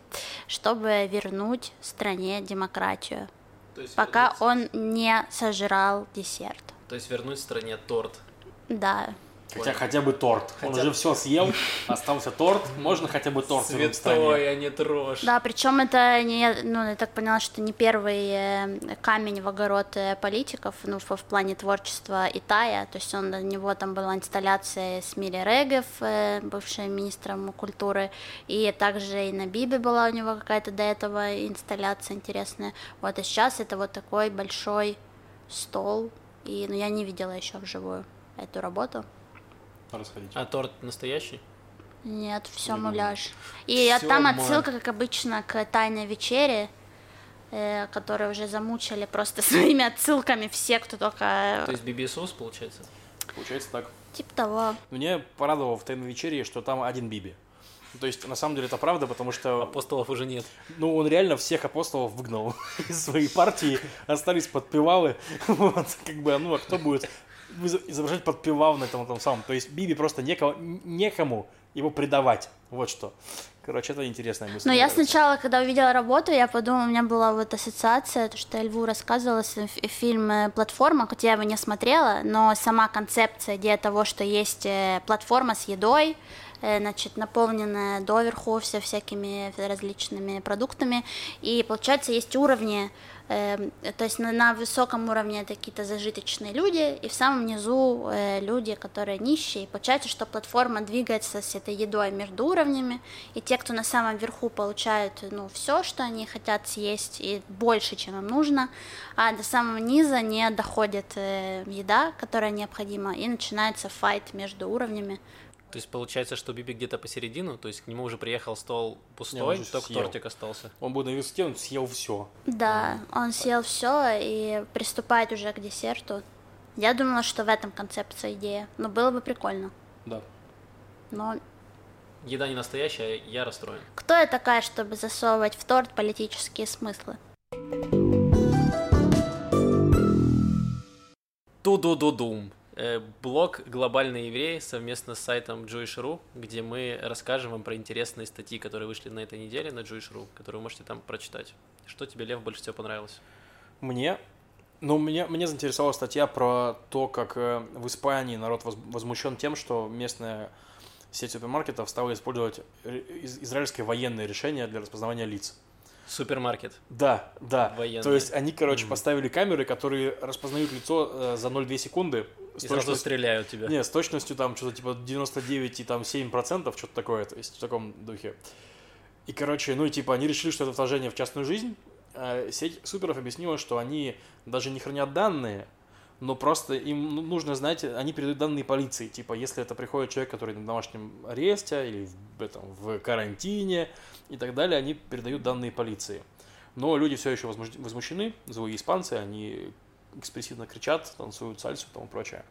чтобы вернуть стране демократию,
То есть
пока
вернуть-
он не сожрал десерт.
То есть вернуть стране торт.
Да,
Хотя хотя бы торт. Он
Хотя-
уже все съел, остался торт. Можно хотя бы торт?
Святой, а не трожь.
Да, причем это не, ну, я так поняла, что не первый э, камень в огород э, политиков, ну, в, в плане творчества Итая, то есть он, у него там была инсталляция с Мири Регев, э, бывшим министром культуры, и также и на Бибе была у него какая-то до этого инсталляция интересная, вот, а сейчас это вот такой большой стол, и, ну, я не видела еще вживую эту работу.
Расходите.
А торт настоящий?
Нет, все муляж. И
Всё
там отсылка, как обычно, к тайной вечере, э, которые уже замучили просто своими отсылками все, кто только...
То есть BBSOS, получается?
Получается так.
Типа того.
Мне порадовало в тайной вечере, что там один Биби. То есть, на самом деле, это правда, потому что,
Апостолов уже нет.
ну, он реально всех апостолов выгнал из своей партии, остались подпевалы, вот, как бы, ну, а кто будет изображать подпевал на этом, этом самом, то есть Биби просто некого, некому его предавать, вот что. Короче, это интересная мысль.
Но я
нравится.
сначала, когда увидела работу, я подумала, у меня была вот ассоциация, то, что я Льву рассказывала, ф- фильм э, «Платформа», хоть я его не смотрела, но сама концепция идея того, что есть э, платформа с едой, э, значит, наполненная доверху все всякими различными продуктами, и получается есть уровни, э, то есть на, на высоком уровне это какие-то зажиточные люди, и в самом низу э, люди, которые нищие. И получается, что платформа двигается с этой едой между уровнями, и те, кто на самом верху получают ну, все, что они хотят съесть, и больше, чем им нужно, а до самого низа не доходит э, еда, которая необходима, и начинается файт между уровнями.
То есть получается, что Биби где-то посередину, то есть к нему уже приехал стол
Не,
пустой,
уже
только
съел.
тортик остался.
Он будет на высоте, он съел все.
Да, он съел все и приступает уже к десерту. Я думала, что в этом концепция идея, но было бы прикольно.
Да.
Но
Еда не настоящая, я расстроен.
кто я такая, чтобы засовывать в торт политические смыслы?
Ту-ду-ду-дум. Э, Блог «Глобальные евреи» совместно с сайтом Jewish.ru, где мы расскажем вам про интересные статьи, которые вышли на этой неделе на Jewish.ru, которые вы можете там прочитать. Что тебе, Лев, больше всего понравилось?
Мне, ну, меня, меня заинтересовала статья про то, как э, в Испании народ воз- возмущен тем, что местная сеть супермаркетов стала использовать израильское военное решение для распознавания лиц.
Супермаркет.
Да, да.
Военное.
То есть они, короче,
Мгм.
поставили камеры, которые распознают лицо э, за 0,2 секунды.
И
с
сразу
точностью-
стреляют тебя.
Не, с точностью там что-то типа 99 и там 7 процентов, что-то такое, то есть в таком духе. И, короче, ну и типа они решили, что это вторжение в частную жизнь. А сеть суперов объяснила, что они даже не хранят данные, но просто им ну- нужно знать, они передают данные полиции. Типа, если это приходит человек, который на домашнем аресте или в, этом, в карантине и так далее, они передают данные полиции. Но люди все еще возмущ- возмущены, злые испанцы, они экспрессивно кричат, танцуют сальсу и тому прочее.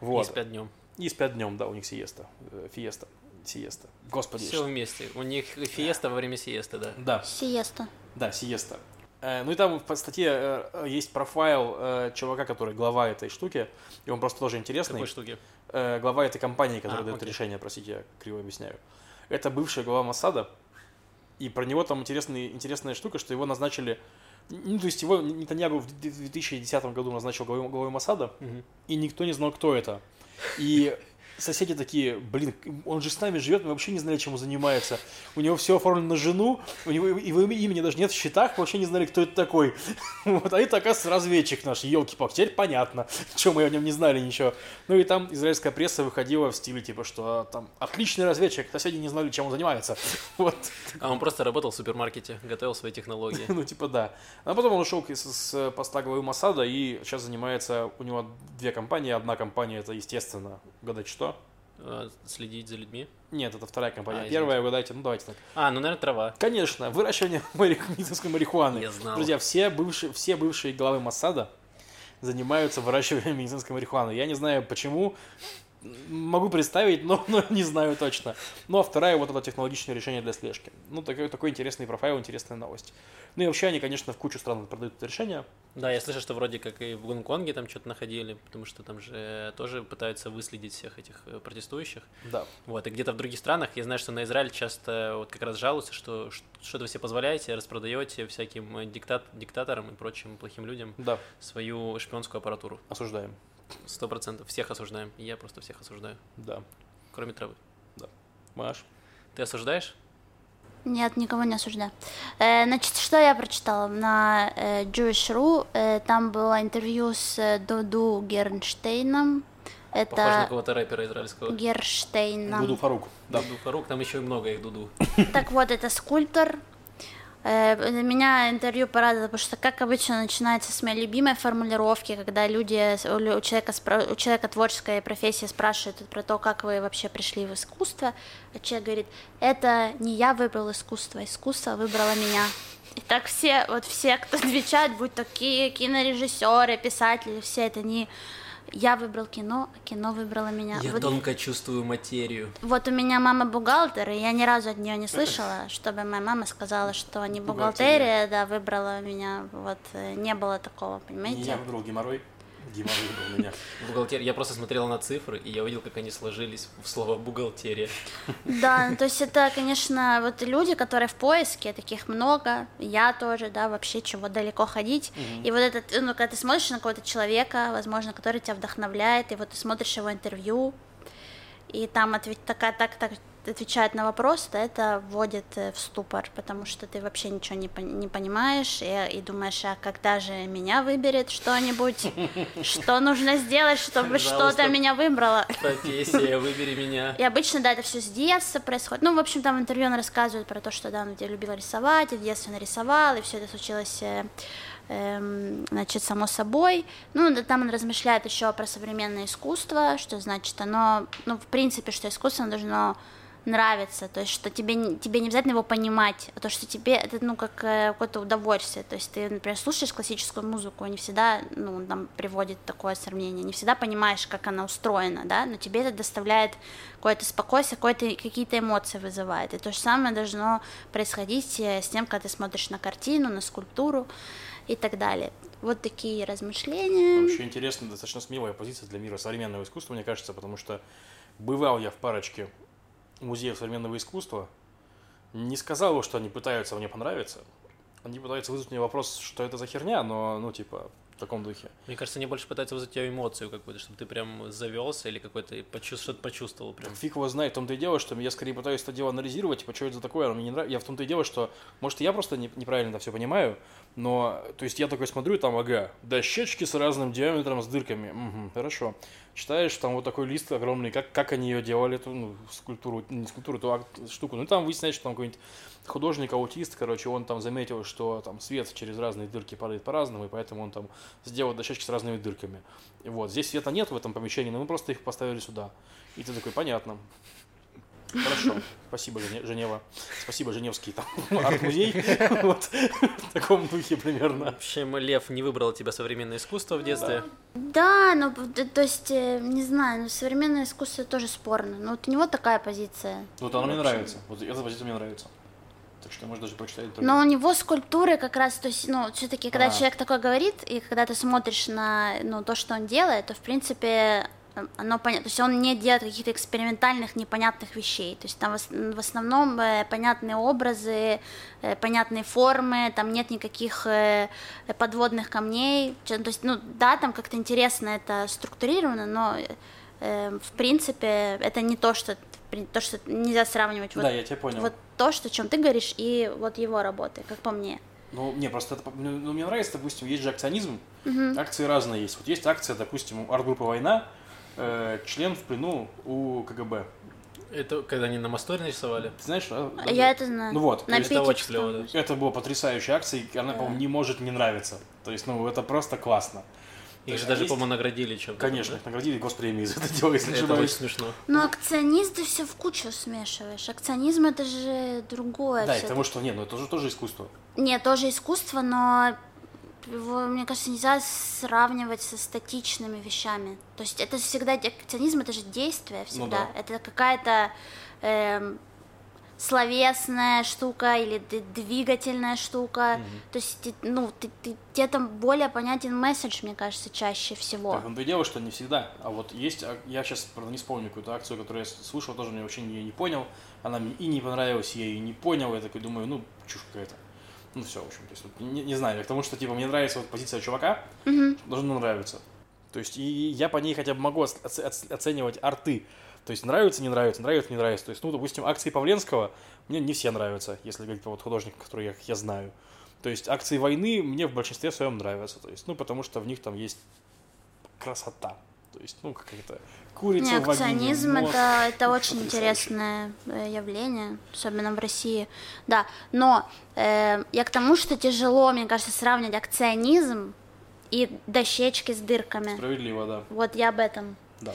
И
Вот.
спят днем.
И спят днем, да, у них сиеста, э, фиеста, сиеста. Господи.
Все вместе. У них фиеста во время сиесты, да.
Да,
Сиеста.
да, сиеста. Э, Ну и там в статье э, есть профайл э, чувака, который глава этой штуки, и он просто тоже интересный.
Какой штуки?
Глава этой компании, которая
А,
дает
окей.
решение, простите, я криво объясняю. Это бывший глава Моссада, и про него там интересный, интересная штука, что его назначили... Ну, то есть его Нетаньягу в 2010 году назначил главой, главой Моссада,
Мгм.
и никто не знал, кто это. И соседи такие, блин, он же с нами живет, мы вообще не знали, чем он занимается. У него все оформлено на жену, у него его имени даже нет в счетах, мы вообще не знали, кто это такой. Вот, а это, оказывается, разведчик наш, елки палки теперь понятно, что мы о нем не знали ничего. Ну и там израильская пресса выходила в стиле, типа, что а, там отличный разведчик, соседи не знали, чем он занимается. Вот,
А он просто работал в супермаркете, готовил свои технологии.
ну типа да. А потом он ушел с, с поста главы Масада и сейчас занимается, у него две компании, одна компания это, естественно, угадать что?
Э, Следить за людьми.
Нет, это вторая компания.
А,
Первая, угадайте, ну давайте так.
А, ну, наверное, трава.
Конечно, выращивание медицинской марихуаны.
Я знал.
Друзья, все бывшие, все бывшие главы Моссада занимаются выращиванием медицинской марихуаны. Я не знаю почему, могу представить, но, но не знаю точно. Ну, а вторая вот это технологичное решение для слежки. Ну, такой, такой интересный профайл, интересная новость. Ну и вообще они, конечно, в кучу стран продают это решение.
Да, я слышал, что вроде как и в Гонконге там что-то находили, потому что там же тоже пытаются выследить всех этих э, протестующих.
Да.
Вот, и где-то в других странах, я знаю, что на Израиль часто вот как раз жалуются, что что-то вы себе позволяете, распродаете всяким э, диктат, диктаторам и прочим плохим людям
Да,
свою шпионскую аппаратуру.
осуждаем.
Сто процентов. Всех осуждаем. Я просто всех осуждаю.
Да.
Кроме травы.
Маш?
Ты осуждаешь?
Нет, никого не осуждаю. Э, значит, что я прочитала на э, Jewish.ru? Э, там было интервью с э, Дуду Гернштейном.
Похож на
Это
какого-то рэпера израильского.
Герштейном.
Дуду Фарук. Да.
Дуду Фарук, там еще и много их Дуду.
Так вот, это скульптор. Э, Меня интервью порадовало, потому что, как обычно, начинается с моей любимой формулировки, когда люди, у человека, у человека творческой профессии спрашивают про то, как вы вообще пришли в искусство, а человек говорит, это не я выбрал искусство, искусство выбрало меня. И так все, вот все, кто отвечает, будь такие кинорежиссеры, писатели, все это не я выбрал кино, а кино выбрало меня.
Я
Вот-
тонко чувствую материю.
вот у меня мама бухгалтер, и я ни разу от нее не слышала, чтобы моя мама сказала, что не бухгалтерия, да, выбрала меня. Вот э, не было такого,
Не я
понимаете?
выбрал геморрой, геморрой выбрал меня.
Бухгалтерия. Я просто смотрел на цифры, и я увидел, как они сложились в слово бухгалтерия.
Да, ну, то есть это, конечно, вот люди, которые в поиске, таких много, я тоже, да, вообще чего далеко ходить. И вот этот, ну, когда ты смотришь на какого-то человека, возможно, который тебя вдохновляет, и вот ты смотришь его интервью, и там ответ, такая, так, так отвечает на вопрос, то это вводит э, в ступор, потому что ты вообще ничего не, не понимаешь и, и думаешь, а когда же меня выберет что-нибудь, что нужно сделать, чтобы что-то меня выбрало.
Профессия, выбери меня.
И обычно, да, это все с детства происходит. Ну, в общем, там в интервью он рассказывает про то, что, да, он любил рисовать, и в детстве нарисовал, и все это случилось, э, эм, значит, само собой. Ну, да, там он размышляет еще про современное искусство, что значит оно, ну, в принципе, что искусство должно нравиться, то есть что тебе, тебе не обязательно его понимать, а то, что тебе это, ну, как э, какое-то удовольствие, то есть ты, например, слушаешь классическую музыку, не всегда, ну, там приводит такое сравнение, не всегда понимаешь, как она устроена, да, но тебе это доставляет какое-то спокойствие, какое-то, какие-то эмоции вызывает, и то же самое должно происходить э, с тем, когда ты смотришь на картину, на скульптуру и так далее. Вот такие размышления.
Вообще интересная, достаточно смелая позиция для мира современного искусства, мне кажется, потому что бывал я в парочке музеев современного искусства, не сказал бы, что они пытаются мне понравиться. Они пытаются вызвать мне вопрос, что это за херня, но, ну, типа, в таком духе.
Мне кажется, они больше пытаются вызвать тебя эмоцию какую-то, чтобы ты прям завелся или какой-то почувств- что-то почувствовал прям.
Фиг его знает, в том-то и дело, что я скорее пытаюсь это дело анализировать, типа, что это за такое, оно мне не нравится. Я в том-то и дело, что, может, я просто не- неправильно это все понимаю, но, то есть я такой смотрю, там, ага, дощечки с разным диаметром, с дырками, Мгм, хорошо. Читаешь, там вот такой лист огромный, как, как они ее делали, эту, ну, скульптуру, не скульптуру, эту штуку, ну, и там выясняется, что там какой-нибудь художник-аутист, короче, он там заметил, что там свет через разные дырки падает по-разному, и поэтому он там сделал дощечки с разными дырками. И вот, здесь света нет в этом помещении, но мы просто их поставили сюда. И ты такой, понятно. Хорошо, спасибо, Жене- Женева. Спасибо, Женевский там арт-музей. Вот, в таком духе примерно.
В общем, Лев не выбрал тебя современное искусство в детстве.
Да, ну, то есть, э, не знаю, ну, современное искусство тоже спорно. Но вот у него такая позиция.
Вот оно мне нравится. Вот эта позиция мне нравится. Так что можно даже прочитать. только-
Но у него скульптуры как раз, то есть, ну, все-таки, когда
А.
человек такой говорит, и когда ты смотришь на, ну, то, что он делает, то, в принципе, э, оно понятно. То есть он не делает каких-то экспериментальных, непонятных вещей. То есть там в ос- в основном э, понятные образы, э, понятные формы, там нет никаких подводных камней. То есть, ну, да, там как-то интересно это структурировано, но, в принципе, это не то, что то, что нельзя сравнивать. Вот
Да, я тебя понял.
вот то, что, о чем ты говоришь, и вот его работы, как по мне.
Ну, не, просто это, ну, мне нравится, допустим, есть же акционизм, акции разные есть. Вот есть акция, допустим, у арт-группы «Война», э, член в плену у КГБ.
Это когда они на мосту нарисовали?
Ты знаешь, а?
А Я это знаю.
Ну вот,
На
то есть это очень клёво, да.
Это была потрясающая акция, и она, по-моему, не может не нравиться. То есть, ну, это просто классно.
Их же
А
даже, по-моему, наградили чем-то.
Конечно, их наградили госпремией за это дело, если
Это очень смешно.
Но акционист ты все в кучу смешиваешь. Акционизм это же другое.
Да, и потому что, нет, ну это же тоже искусство.
Нет, тоже искусство, но его, мне кажется, нельзя сравнивать со статичными вещами. То есть это всегда акционизм, это же действие всегда.
да.
Это какая-то эм, словесная штука или двигательная штука. То есть, ты- ну, ты, ты- тебе там более понятен месседж, мне кажется, чаще всего.
Так, ну, и дело, что не всегда. А вот есть, а, я сейчас, правда, не вспомню какую-то акцию, которую я слышал, тоже мне вообще не, не понял. Она мне и не понравилась, я ее не понял. Я такой думаю, ну, чушь какая-то. Ну, все, в общем, то есть, не, не знаю, я к тому, что, типа, мне нравится вот позиция чувака, должно нравиться. То есть, и я по ней хотя бы могу оц- оц- оц- оценивать арты. То есть, нравится, не нравится, нравится, не нравится. То есть, ну, допустим, акции Павленского мне не все нравятся, если говорить про вот художников, которые я, я знаю. То есть, акции войны мне в большинстве своем нравятся. То есть, ну, потому что в них там есть красота. То есть, ну, какая-то курица
Не,
вагине,
акционизм
мозг.
это, это очень интересное э, явление, особенно в России. Да, но э, я к тому, что тяжело, мне кажется, сравнивать акционизм и дощечки с дырками.
Справедливо, да.
Вот я об этом.
да.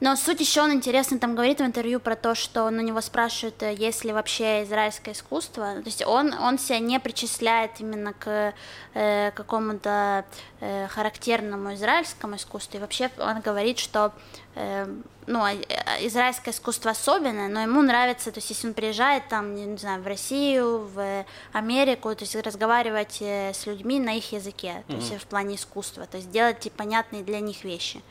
Но суть еще он интересно там говорит в интервью про то, что на него спрашивают, э, есть ли вообще израильское искусство. То есть он, он себя не причисляет именно к э, какому-то э, характерному израильскому искусству. И вообще он говорит, что э, ну, а- а израильское искусство особенное, но ему нравится, то есть если он приезжает там, не знаю, в Россию, в Америку, то есть разговаривать э, с людьми на их языке, то есть в плане искусства, то есть делать типа, понятные для них вещи.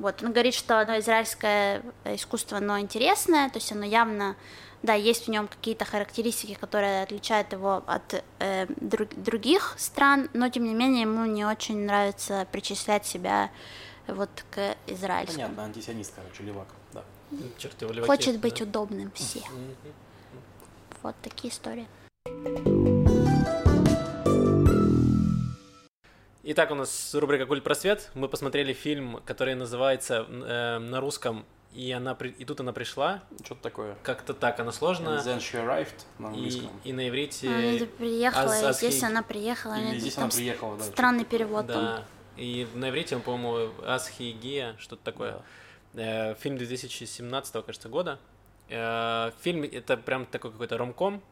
Вот, он говорит, что оно израильское э, искусство, оно интересное, то есть оно явно, да, есть в нем какие-то характеристики, которые отличают его от э, друг- других стран, но тем не менее ему не очень нравится причислять себя вот к израильскому.
Понятно, антисионист, короче, левак. Да.
Черт его леваки,
Хочет быть
да.
удобным все. Вот такие истории.
Итак, у нас рубрика «Культ просвет». Мы посмотрели фильм, который называется э, на русском «И, она, при- и тут она пришла».
Что-то такое.
Как-то так, она сложная.
And then she arrived на
И,
английском.
и на иврите...
Она приехала,
аз-
и здесь
асхи-
она приехала.
Или здесь
там
она приехала, да.
Странный перевод там.
Да. И на иврите он, по-моему, Асхи Гия, что-то такое. Э, Фильм 2017, кажется, года. Э, Фильм это прям такой какой-то ромком.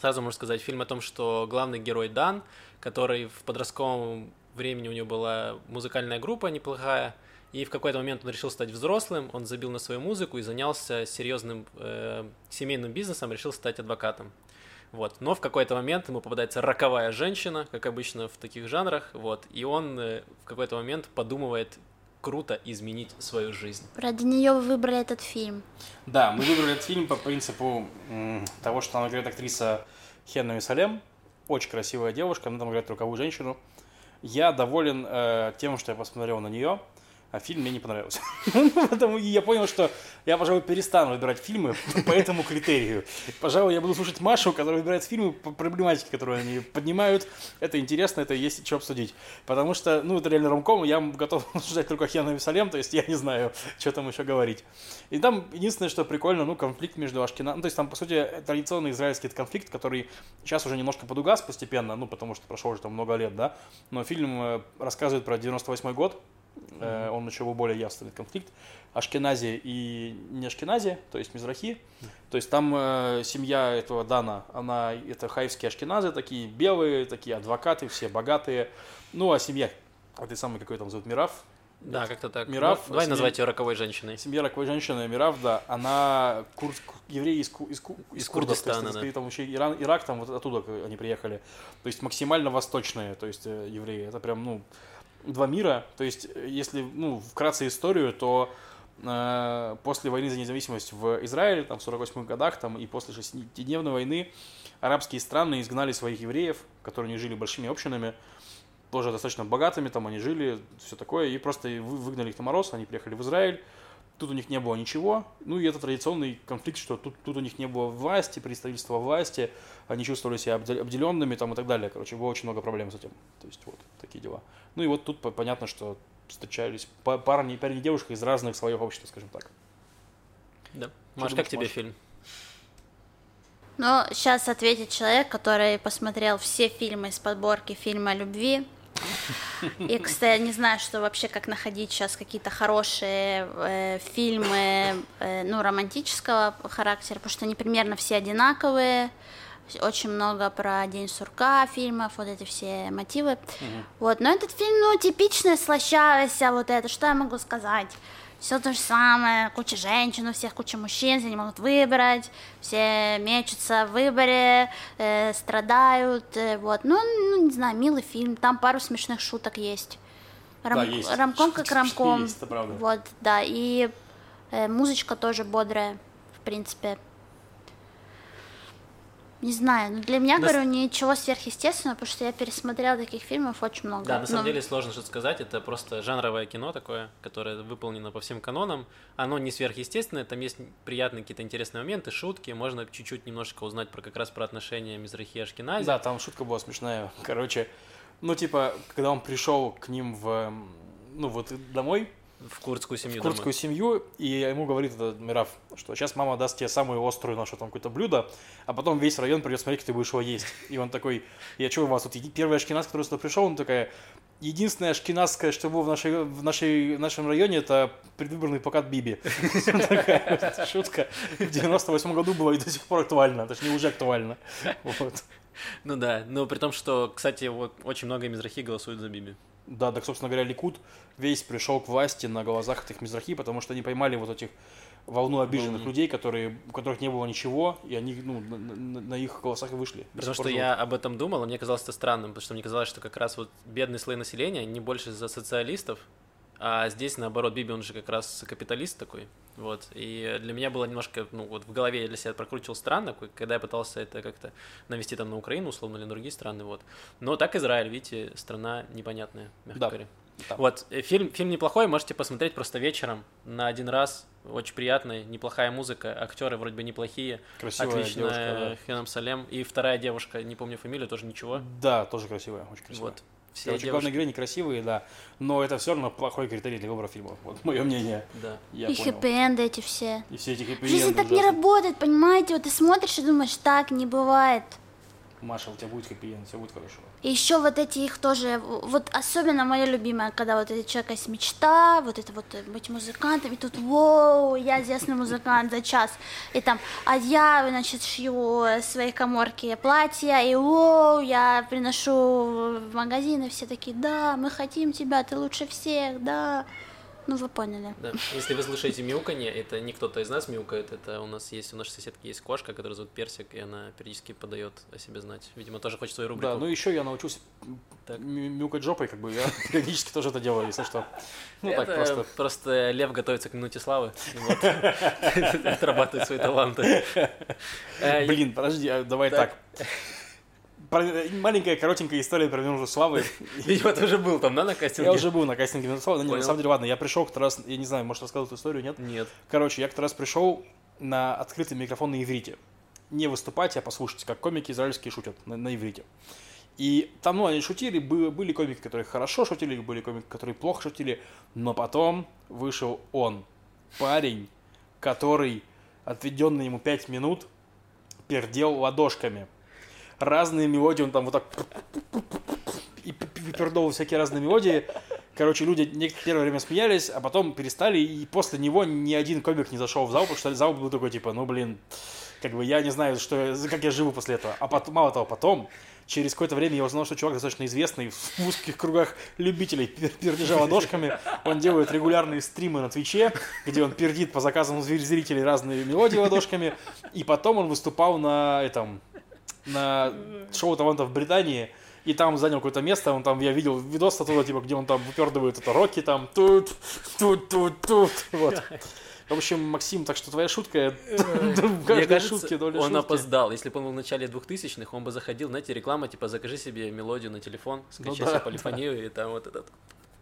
Сразу можно сказать, фильм о том, что главный герой Дан, который в подростковом времени у него была музыкальная группа неплохая, и в какой-то момент он решил стать взрослым, он забил на свою музыку и занялся серьезным э, семейным бизнесом, решил стать адвокатом. Вот. Но в какой-то момент ему попадается роковая женщина, как обычно в таких жанрах, вот, и он э, в какой-то момент подумывает круто изменить свою жизнь.
Ради нее вы выбрали этот фильм.
Да, мы выбрали этот фильм по принципу того, что там играет актриса Хенна Салем. Очень красивая девушка, она там играет роковую женщину. Я доволен э, тем, что я посмотрел на нее. А фильм мне не понравился. Ну, Потому я понял, что я, пожалуй, перестану выбирать фильмы по этому критерию. Пожалуй, я буду слушать Машу, которая выбирает фильмы по проблематике, которую они поднимают. Это интересно, это есть что обсудить. Потому что, ну, это реально ромком, я готов обсуждать только Хьяна Висалем, то есть я не знаю, что там еще говорить. И там единственное, что прикольно, ну, конфликт между Ашкина... Ну, то есть там, по сути, традиционный израильский конфликт, который сейчас уже немножко подугас постепенно, ну, потому что прошло уже там много лет, да. Но фильм э, рассказывает про 98 год, Э, он еще более явственный конфликт. Ашкенази и не Ашкенази, то есть Мизрахи. То есть там э, семья этого Дана, она, это хаевские Ашкеназы, такие белые, такие адвокаты, все богатые. Ну, а семья этой самой, какой там зовут, Мирав,
Да, как-то так.
Мирав,
Ну, давай
семья-
назвать ее роковой женщиной.
Семья роковой женщины Мирав, да, она кур... евреи из, из, из,
Из Курдистана,
это
да.
там еще Иран, Ирак, там вот оттуда они приехали. То есть максимально восточные, то есть э, евреи. Это прям, ну, два мира. То есть, э, если, ну, вкратце историю, то э, после войны за независимость в Израиле, там, в 48 годах, там, и после шестидневной войны, арабские страны изгнали своих евреев, которые не жили большими общинами, тоже достаточно богатыми, там они жили, все такое, и просто вы- выгнали их на мороз, они приехали в Израиль, тут у них не было ничего, ну и это традиционный конфликт, что тут, тут у них не было власти, представительства власти, они чувствовали себя обде- обделенными там и так далее, короче, было очень много проблем с этим, то есть вот такие дела. Ну и вот тут по- понятно, что встречались па- парни, парень и девушка из разных слоев общества, скажем так.
Да. Маш,
думаешь,
как тебе
Маш?
фильм?
Но сейчас ответит человек, который посмотрел все фильмы из подборки фильма о любви. И, кстати, я не знаю, что вообще, как находить сейчас какие-то хорошие э, фильмы, э, ну, романтического характера, потому что они примерно все одинаковые. Очень много про День сурка фильмов, вот эти все мотивы. Вот, но этот фильм, ну, типичная слащавость, вот это, что я могу сказать? Все то же самое, куча женщин, у всех куча мужчин, все не могут выбрать, все мечутся в выборе, э, страдают, э, вот. Ну, ну, не знаю, милый фильм, там пару смешных шуток есть. Рам-
Да, есть.
Рамком как рамком.
есть, это правда.
Вот, да, и э, музычка тоже бодрая, в принципе. Не знаю, ну для меня,
На с-
говорю, ничего сверхъестественного, потому что я пересмотрела таких фильмов очень много.
Да, на самом
Ну,
деле сложно что-то сказать. Это просто жанровое кино такое, которое выполнено по всем канонам. Оно не сверхъестественное, там есть приятные какие-то интересные моменты, шутки. Можно чуть-чуть немножко узнать про как раз про отношения Мизрахи и Ашкенази.
Да, там шутка была смешная. Короче, ну, типа, когда он пришел к ним в, ну, вот домой,
В курдскую семью.
в курдскую семью, и ему говорит этот Мираф, что сейчас мама даст тебе самую острую нашу там какое-то блюдо, а потом весь район придет смотреть, как ты будешь его есть. И он такой, я что у вас тут, первый ашкеназ, который сюда пришел, он такая, единственное ашкеназское, что было в, нашей, в, нашей, в нашем районе, это предвыборный покат Биби. Такая шутка в 98 году была и до сих пор актуальна, точнее уже актуальна. Вот.
Ну да, но при том, что, кстати, вот очень много Мизрахи голосуют за Биби.
Да, так, собственно говоря, Ликуд весь пришел к власти на глазах этих мизрахи, потому что они поймали вот этих волну обиженных
Волну.
людей, которые, у которых не было ничего, и они ну, на, на- на их голосах вышли.
Потому что
живут.
я об этом думал, и мне казалось это странным, потому что мне казалось, что как раз вот бедные слои населения, они больше за социалистов, а здесь, наоборот, Биби, он же как раз капиталист такой, вот, и для меня было немножко, ну, вот в голове я для себя прокручивал странно, ко- когда я пытался это как-то навести там на Украину, условно, или на другие страны, вот, но так Израиль, видите, страна непонятная, мягко
Да.
говоря.
Да.
Вот, э, фильм, фильм неплохой, можете посмотреть просто вечером на один раз, очень приятный, неплохая музыка, актеры вроде бы неплохие,
Красивая
отличная
девушка,
Хенам Салем, и вторая девушка, не помню фамилию, тоже ничего,
да. Да, тоже красивая, очень красивая.
вот. Все
Короче,
девушки,
главные герои некрасивые, да, но это все равно плохой критерий для выбора фильма. Вот мое мнение.
да.
Я
и хэппи-энды эти все.
И все эти
В жизни
хэппи-энды
так не
ужасные.
работает, понимаете? Вот ты смотришь и думаешь, так не бывает.
Маша, у тебя будет хэппи-энд, все будет хорошо.
И еще вот эти их тоже, вот особенно моя любимая, когда вот эти человека есть мечта, вот это вот э, быть музыкантом, и тут, воу, я известный музыкант за час, и там, а я, значит, шью э, своей коморке платья, и воу, я приношу в магазин, и все такие, да, мы хотим тебя, ты лучше всех, да, ну вы поняли.
Да. Если вы слышите мяуканье, это не кто-то из нас мяукает, это у нас есть, у нашей соседки есть кошка, которая зовут Персик, и она периодически подает о себе знать. Видимо, тоже хочет свою рубрику.
Да, ну еще я научился
Так.
мяукать жопой, как бы я периодически тоже это делаю, если что. Ну так
Это
просто.
просто лев готовится к минуте славы, отрабатывает свои таланты. Э,
Блин, подожди, а давай
так.
Про- маленькая коротенькая история про минуту славы.
Видимо, ты уже был там, да, на кастинге?
Я уже был на кастинге минуты славы, на самом деле, ладно, я пришел как-то раз, я не знаю, может, рассказывал эту историю, нет?
Нет.
Короче, я как-то раз пришел на открытый микрофон на иврите. Не выступать, а послушать, как комики израильские шутят на, на иврите. И там, ну, они шутили, бы- были комики, которые хорошо шутили, были комики, которые плохо шутили, но потом вышел он, парень, который отведенные ему 5 минут пердел ладошками. Разные мелодии, он там вот так и п- п- пердол всякие разные мелодии. Короче, люди первое время смеялись, а потом перестали, и после него ни один комик не зашел в зал, потому что зал был такой, типа, ну, блин, как бы я не знаю, что, как я живу после этого. А потом, мало того, потом, через какое-то время я узнал, что чувак достаточно известный в узких кругах любителей пер- пердежа ладошками. Он делает регулярные стримы на Твиче, где он пердит по заказам зри- зрителей разные мелодии ладошками. И потом он выступал на этом, на шоу талантов в Британии, и там занял какое-то место, он там, я видел видос оттуда, типа, где он там выпердывает это роки, там, тут, тут, тут, тут, вот. В общем, Максим, так что твоя шутка, в
Мне
каждой шутке доля
он опоздал. Если бы он был в начале 2000-х, он бы заходил, знаете, реклама, типа, закажи себе мелодию на телефон, скачай
Ну
себе полифонию, и там вот этот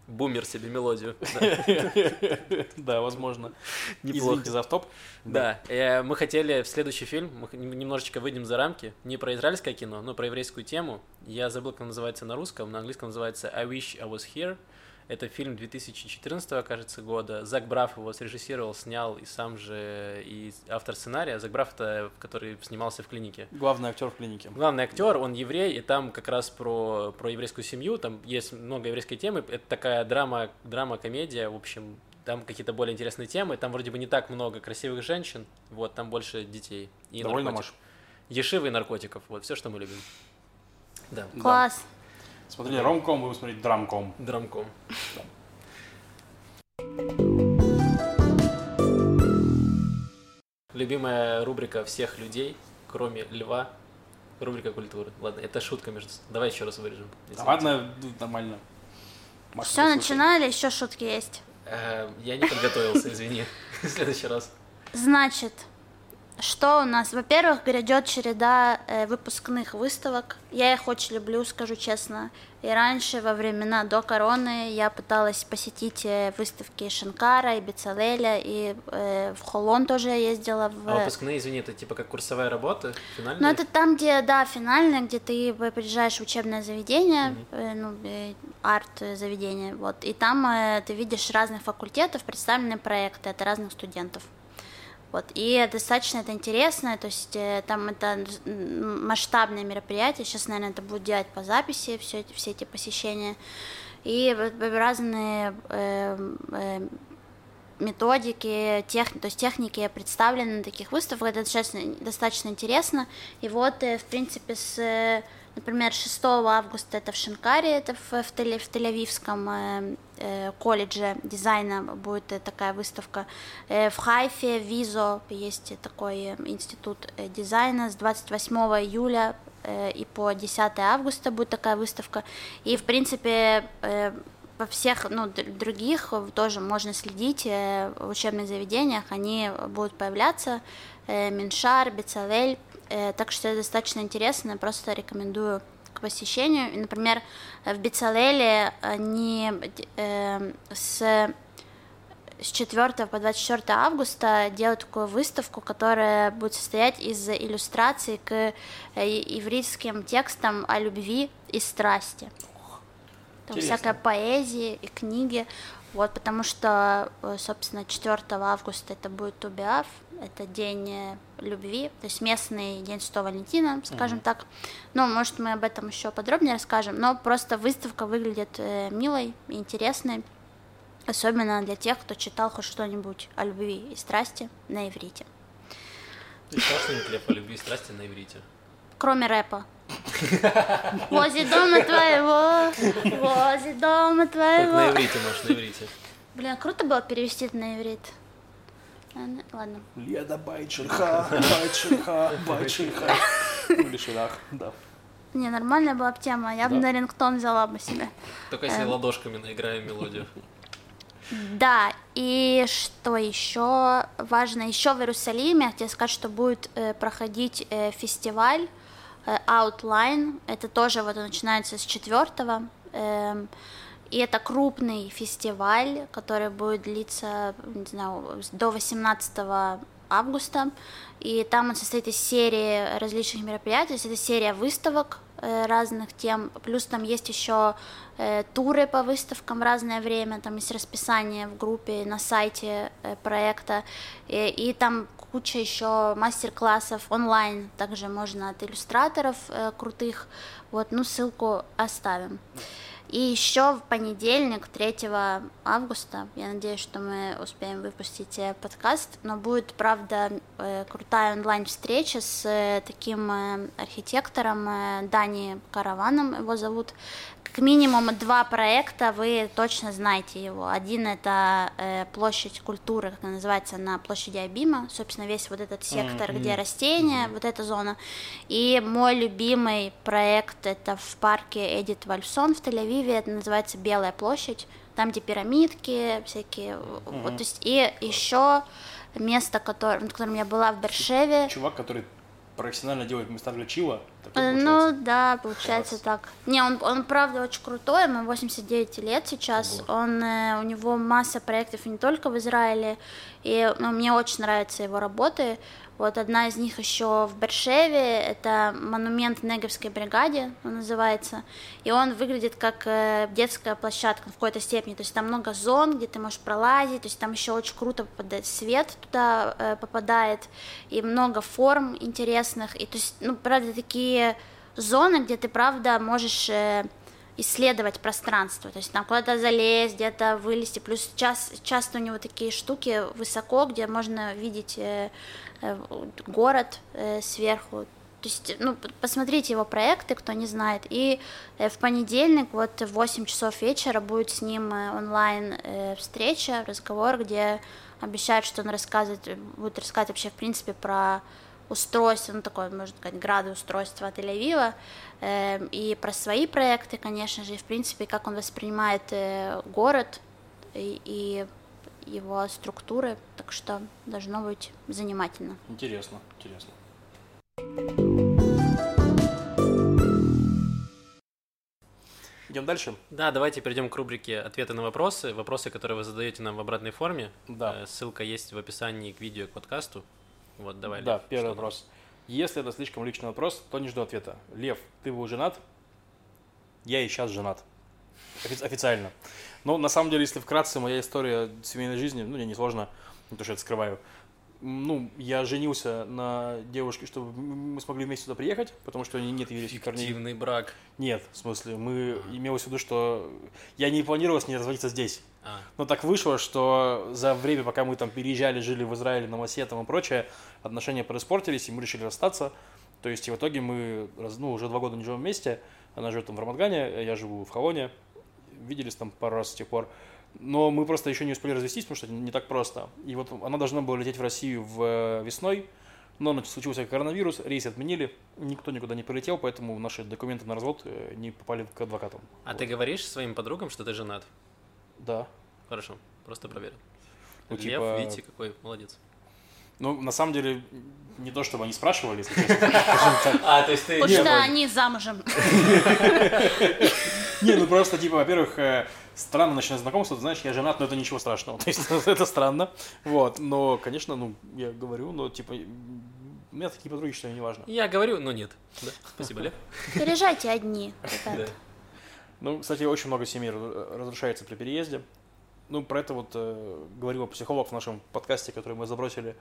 бумер себе мелодию. Да.
Возможно. Извините за автоп.
Да, э, мы хотели в следующий фильм, мы немножечко выйдем за рамки, не про израильское кино, но про еврейскую тему. Я забыл, как называется на русском, на английском называется I Wish I Was Here. Это фильм 2014, кажется, года. Зак Браф его срежиссировал, снял и сам же и автор сценария. Зак Браф это который снимался в клинике.
Главный актер в клинике.
Главный актер, он еврей, и там как раз про, про еврейскую семью, там есть много еврейской темы, это такая драма, драма-комедия, в общем, там какие-то более интересные темы, там вроде бы не так много красивых женщин, вот, там больше детей и
Довольно,
наркотиков.
Маш?
Ешивы и наркотиков, вот, все, что мы любим. Да,
Да. Смотрели ромком, будем смотреть драмком.
драмком. Любимая рубрика всех людей, кроме льва, рубрика культуры. Ладно, это шутка между... Давай еще раз вырежем.
Да ладно, ну, нормально. Маша,
Все, начинали, еще шутки есть.
Э, Я не подготовился, извини. В следующий раз.
Значит, что у нас? Во-первых, грядет череда э, выпускных выставок. Я их очень люблю, скажу честно. И раньше, во времена до короны, я пыталась посетить э, выставки Шинкара и Бецалеля, и э, в Холон тоже я ездела. В...
А выпускные, извини, это типа как курсовая работа, финальная?
Ну, это там, где, да, финальное, где ты приезжаешь в учебное заведение, э, ну, э, арт-заведение, вот, и там э, ты видишь разных факультетов, представленные проекты от разных студентов. Вот, и достаточно это интересно, то есть э, там это масштабное мероприятие, сейчас, наверное, это будет делать по записи, все все эти посещения, и разные э, э, методики, тех, то есть техники представлены на таких выставках, это достаточно, достаточно интересно. И вот, э, в принципе, с, э, например, 6 августа это в Шинкаре, это в, в, Тель- в Тель-Авивском э, э, колледже дизайна будет э, такая выставка. Э, в Хайфе, в Визо есть такой э, институт дизайна с 28 июля э, и по 10 августа будет такая выставка. И, в принципе, э, во всех ну, других тоже можно следить в учебных заведениях, они будут появляться, Миншар, Бецалель, так что это достаточно интересно, я просто рекомендую к посещению. Например, э, в Бецалеле они э, с с 4 по 24 августа делают такую выставку, которая будет состоять из иллюстраций к э, еврейским текстам о любви и страсти. Там
Интересно.
всякая поэзия и книги. Вот, потому что, э, собственно, 4 августа это будет Тубиав, это день э, любви, то есть местный день Святого Валентина, скажем так. Ну, может, мы об этом еще подробнее расскажем, но просто выставка выглядит э, милой интересной, особенно для тех, кто читал хоть что-нибудь о любви и страсти на иврите.
Ты читал что-нибудь о любви и страсти на иврите?
Кроме рэпа. Возле дома твоего, возле дома
Только на
твоего.
иврите, может, на иврите.
Блин, круто было перевести это на иврит. Ладно.
Леда Байчерха, Байчерха, Байчерха. Или Ширах, да.
Не, нормальная была бы тема. Я бы
Да.
на рингтон взяла бы себе.
Только если ладошками наиграем мелодию.
Да, и что еще важно? Еще в Иерусалиме, я хотела сказать, что будет э, проходить э, фестиваль Outline. Это тоже вот начинается с 4 эм, и это крупный фестиваль, который будет длиться, не знаю, до 18 августа. И там он состоит из серии различных мероприятий. То есть это серия выставок э, разных тем. Плюс там есть еще э, туры по выставкам в разное время. Там есть расписание в группе на сайте э, проекта. И, и там куча еще мастер-классов онлайн. Также можно от иллюстраторов э, крутых. Вот, ну, ссылку оставим. И еще в понедельник, 3 августа, я надеюсь, что мы успеем выпустить э, подкаст, но будет, правда, э, крутая онлайн-встреча с э, таким архитектором Дани Караваном, его зовут, как минимум два проекта, вы точно знаете его. Один это э, площадь культуры, как она называется, на площади Абима, собственно, весь вот этот сектор, mm-hmm. где растения, mm-hmm. вот эта зона. И мой любимый проект это в парке Эдит Вальсон в Тель-Авиве, это называется Белая площадь, там, где пирамидки всякие, mm-hmm. вот, то есть, и еще место, который, на котором я была в Бершеве.
Чувак, который профессионально делает места для чила.
Э, ну да, получается Класс. так. Не, он, он правда очень крутой, ему 89 лет сейчас. Ого. Он, э, у него масса проектов не только в Израиле, и ну, мне очень нравятся его работы. Вот одна из них еще в Бершеве, это монумент Неговской бригаде, он называется, и он выглядит как э, детская площадка в какой-то степени, то есть там много зон, где ты можешь пролазить, то есть там еще очень круто попадает свет туда э, попадает, и много форм интересных, и то есть, ну, правда, такие зоны, где ты, правда, можешь э, исследовать пространство, то есть там куда-то залезть, где-то вылезти, плюс час, часто у него такие штуки высоко, где можно видеть Э, город э, сверху. То есть, ну, посмотрите его проекты, кто не знает. И э, в понедельник, вот в 8 часов вечера, будет с ним онлайн встреча, разговор, где обещают, что он рассказывает, будет рассказывать вообще, в принципе, про устройство, ну, такое, можно сказать, от Тель-Авива, э, и про свои проекты, конечно же, и, в принципе, как он воспринимает э, город, и, и его структуры, так что должно быть занимательно.
Интересно, интересно. Идем дальше?
Да, давайте перейдем к рубрике «Ответы на вопросы». Вопросы, которые вы задаете нам в обратной форме.
Да.
Э, ссылка есть в описании к видео и к подкасту. Вот, давай,
Да, Лев, первый вопрос. Если это слишком личный вопрос, то не жду ответа. Лев, ты был женат? Я и сейчас женат. Офи- официально. Ну, на самом деле, если вкратце, моя история семейной жизни, ну, мне не сложно, не то, что я это скрываю. Ну, я женился на девушке, чтобы мы смогли вместе сюда приехать, потому что нет еврейских корней.
Фиктивный брак.
Нет, в смысле, мы имелось в виду, что я не планировал с ней разводиться здесь. А. Но так вышло, что за время, пока мы там переезжали, жили в Израиле, на Масе там и прочее, отношения происпортились, и мы решили расстаться. То есть, и в итоге мы, ну, уже два года не живем вместе. Она живет там в Рамадгане, я живу в Холоне виделись там пару раз с тех пор. Но мы просто еще не успели развестись, потому что это не так просто. И вот она должна была лететь в Россию в э, весной, но случился коронавирус, рейс отменили, никто никуда не полетел, поэтому наши документы на развод э, не попали к адвокатам.
А вот. ты говоришь своим подругам, что ты женат?
Да.
Хорошо, просто проверил.
Ну,
Лев,
типа...
видите, какой молодец.
Ну, на самом деле, не то, чтобы они спрашивали, если
А, то есть ты...
Потому что они замужем.
Не, ну просто, типа, во-первых, э, странно начинать знакомство, ты знаешь, я женат, но это ничего страшного. То есть это странно. Вот. Но, конечно, ну, я говорю, но, типа, у меня такие подруги, что не важно.
Я говорю, но нет. Да? Спасибо, Лев.
Переезжайте одни.
Ну, кстати, очень много семей разрушается при переезде. Ну, про это вот э, говорил психолог в нашем подкасте, который мы забросили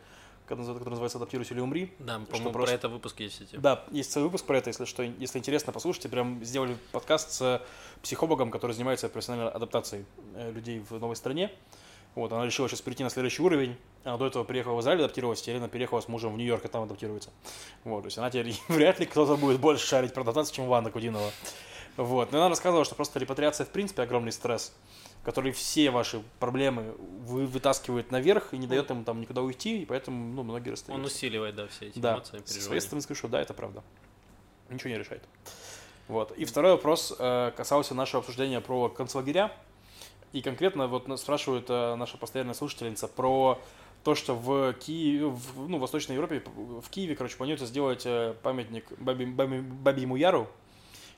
который называется «Адаптируйся или умри».
Да, по-моему, просто... про это выпуск есть. Эти.
Да, есть целый выпуск про это, если что, если интересно, послушайте. Прям сделали подкаст с психологом, который занимается профессиональной адаптацией э, людей в новой стране. Вот, она решила сейчас перейти на следующий уровень. Она до этого приехала в Израиль адаптировалась, теперь она переехала с мужем в Нью-Йорк и там адаптируется. Вот, то есть она теперь вряд ли кто-то будет больше шарить про адаптацию, чем Ванна Кудинова. Вот, но она рассказывала, что просто репатриация в принципе огромный стресс который все ваши проблемы вы вытаскивает наверх и не дает им там никуда уйти, и поэтому ну, многие расстаются.
Он усиливает, да, все эти
да.
эмоции,
переживания. С своей стороны скажу, что да, это правда. Ничего не решает. Вот. И второй вопрос э, касался нашего обсуждения про концлагеря. И конкретно вот нас спрашивает э, наша постоянная слушательница про то, что в Киеве, в, ну, в Восточной Европе, в Киеве, короче, планируется сделать э, памятник Баби, Баби, Бабьему Яру,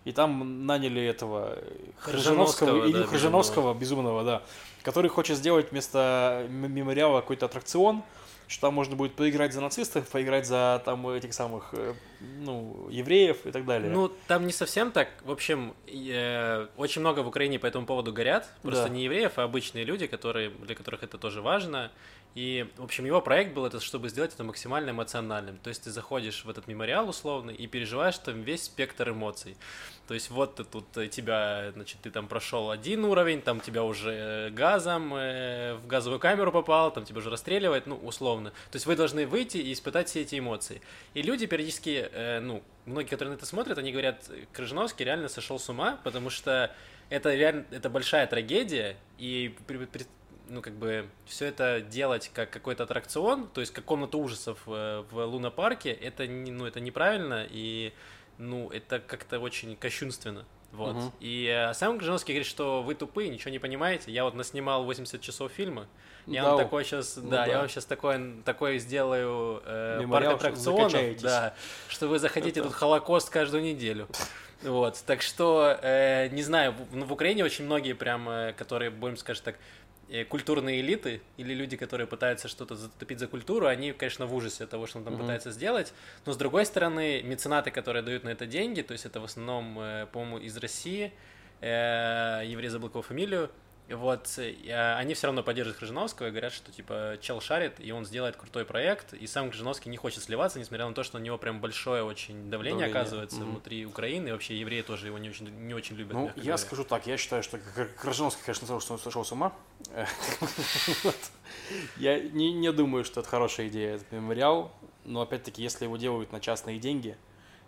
и там наняли этого Хржановского, Илью да, Хржановского, безумного. безумного, да, который хочет сделать вместо мемориала какой-то аттракцион, что там можно будет поиграть за нацистов, поиграть за там этих самых, э, ну, евреев и так далее.
Ну, там не совсем так. В общем, э, очень много в Украине по этому поводу горят. Просто да. не евреев, а обычные люди, которые, для которых это тоже важно. И, в общем, его проект был это, чтобы сделать это максимально эмоциональным. То есть ты заходишь в этот мемориал условный и переживаешь там весь спектр эмоций. То есть вот ты тут э, тебя, значит, ты там прошел один уровень, там тебя уже э, газом э, в газовую камеру попал, там тебя уже расстреливает, ну, условно. То есть вы должны выйти и испытать все эти эмоции. И люди периодически, э, ну, многие, которые на это смотрят, они говорят, Крыжиновский реально сошел с ума, потому что это реально, это большая трагедия, и ну, как бы, все это делать как какой-то аттракцион, то есть как комнату ужасов в, в Луна-парке, это, не, ну, это неправильно, и, ну, это как-то очень кощунственно. Вот. Угу. И э, сам Гжиновский говорит, что вы тупые, ничего не понимаете. Я вот наснимал 80 часов фильма. Я да, вам такой сейчас, ну, да, да, я вам сейчас такой, такой сделаю э, парк аттракционов, да, что вы захотите тут Холокост каждую неделю. Вот, так что, э, не знаю, в, в Украине очень многие прям, э, которые, будем, скажем так, Э, культурные элиты или люди, которые пытаются что-то затопить за культуру, они, конечно, в ужасе от того, что он там mm-hmm. пытается сделать. Но с другой стороны, меценаты, которые дают на это деньги, то есть это в основном, э, по-моему, из России, э, еврей забыл его фамилию, вот, э, они все равно поддерживают Крыжиновского и говорят, что, типа, чел шарит, и он сделает крутой проект, и сам Крыжиновский не хочет сливаться, несмотря на то, что на него прям большое очень давление, давление. оказывается mm-hmm. внутри Украины, и вообще евреи тоже его не очень, не очень любят.
Ну, я говоря. скажу так, я считаю, что Крыжиновский, конечно, сказал, что он сошел с ума. Я не, не думаю, что это хорошая идея, этот мемориал, но, опять-таки, если его делают на частные деньги,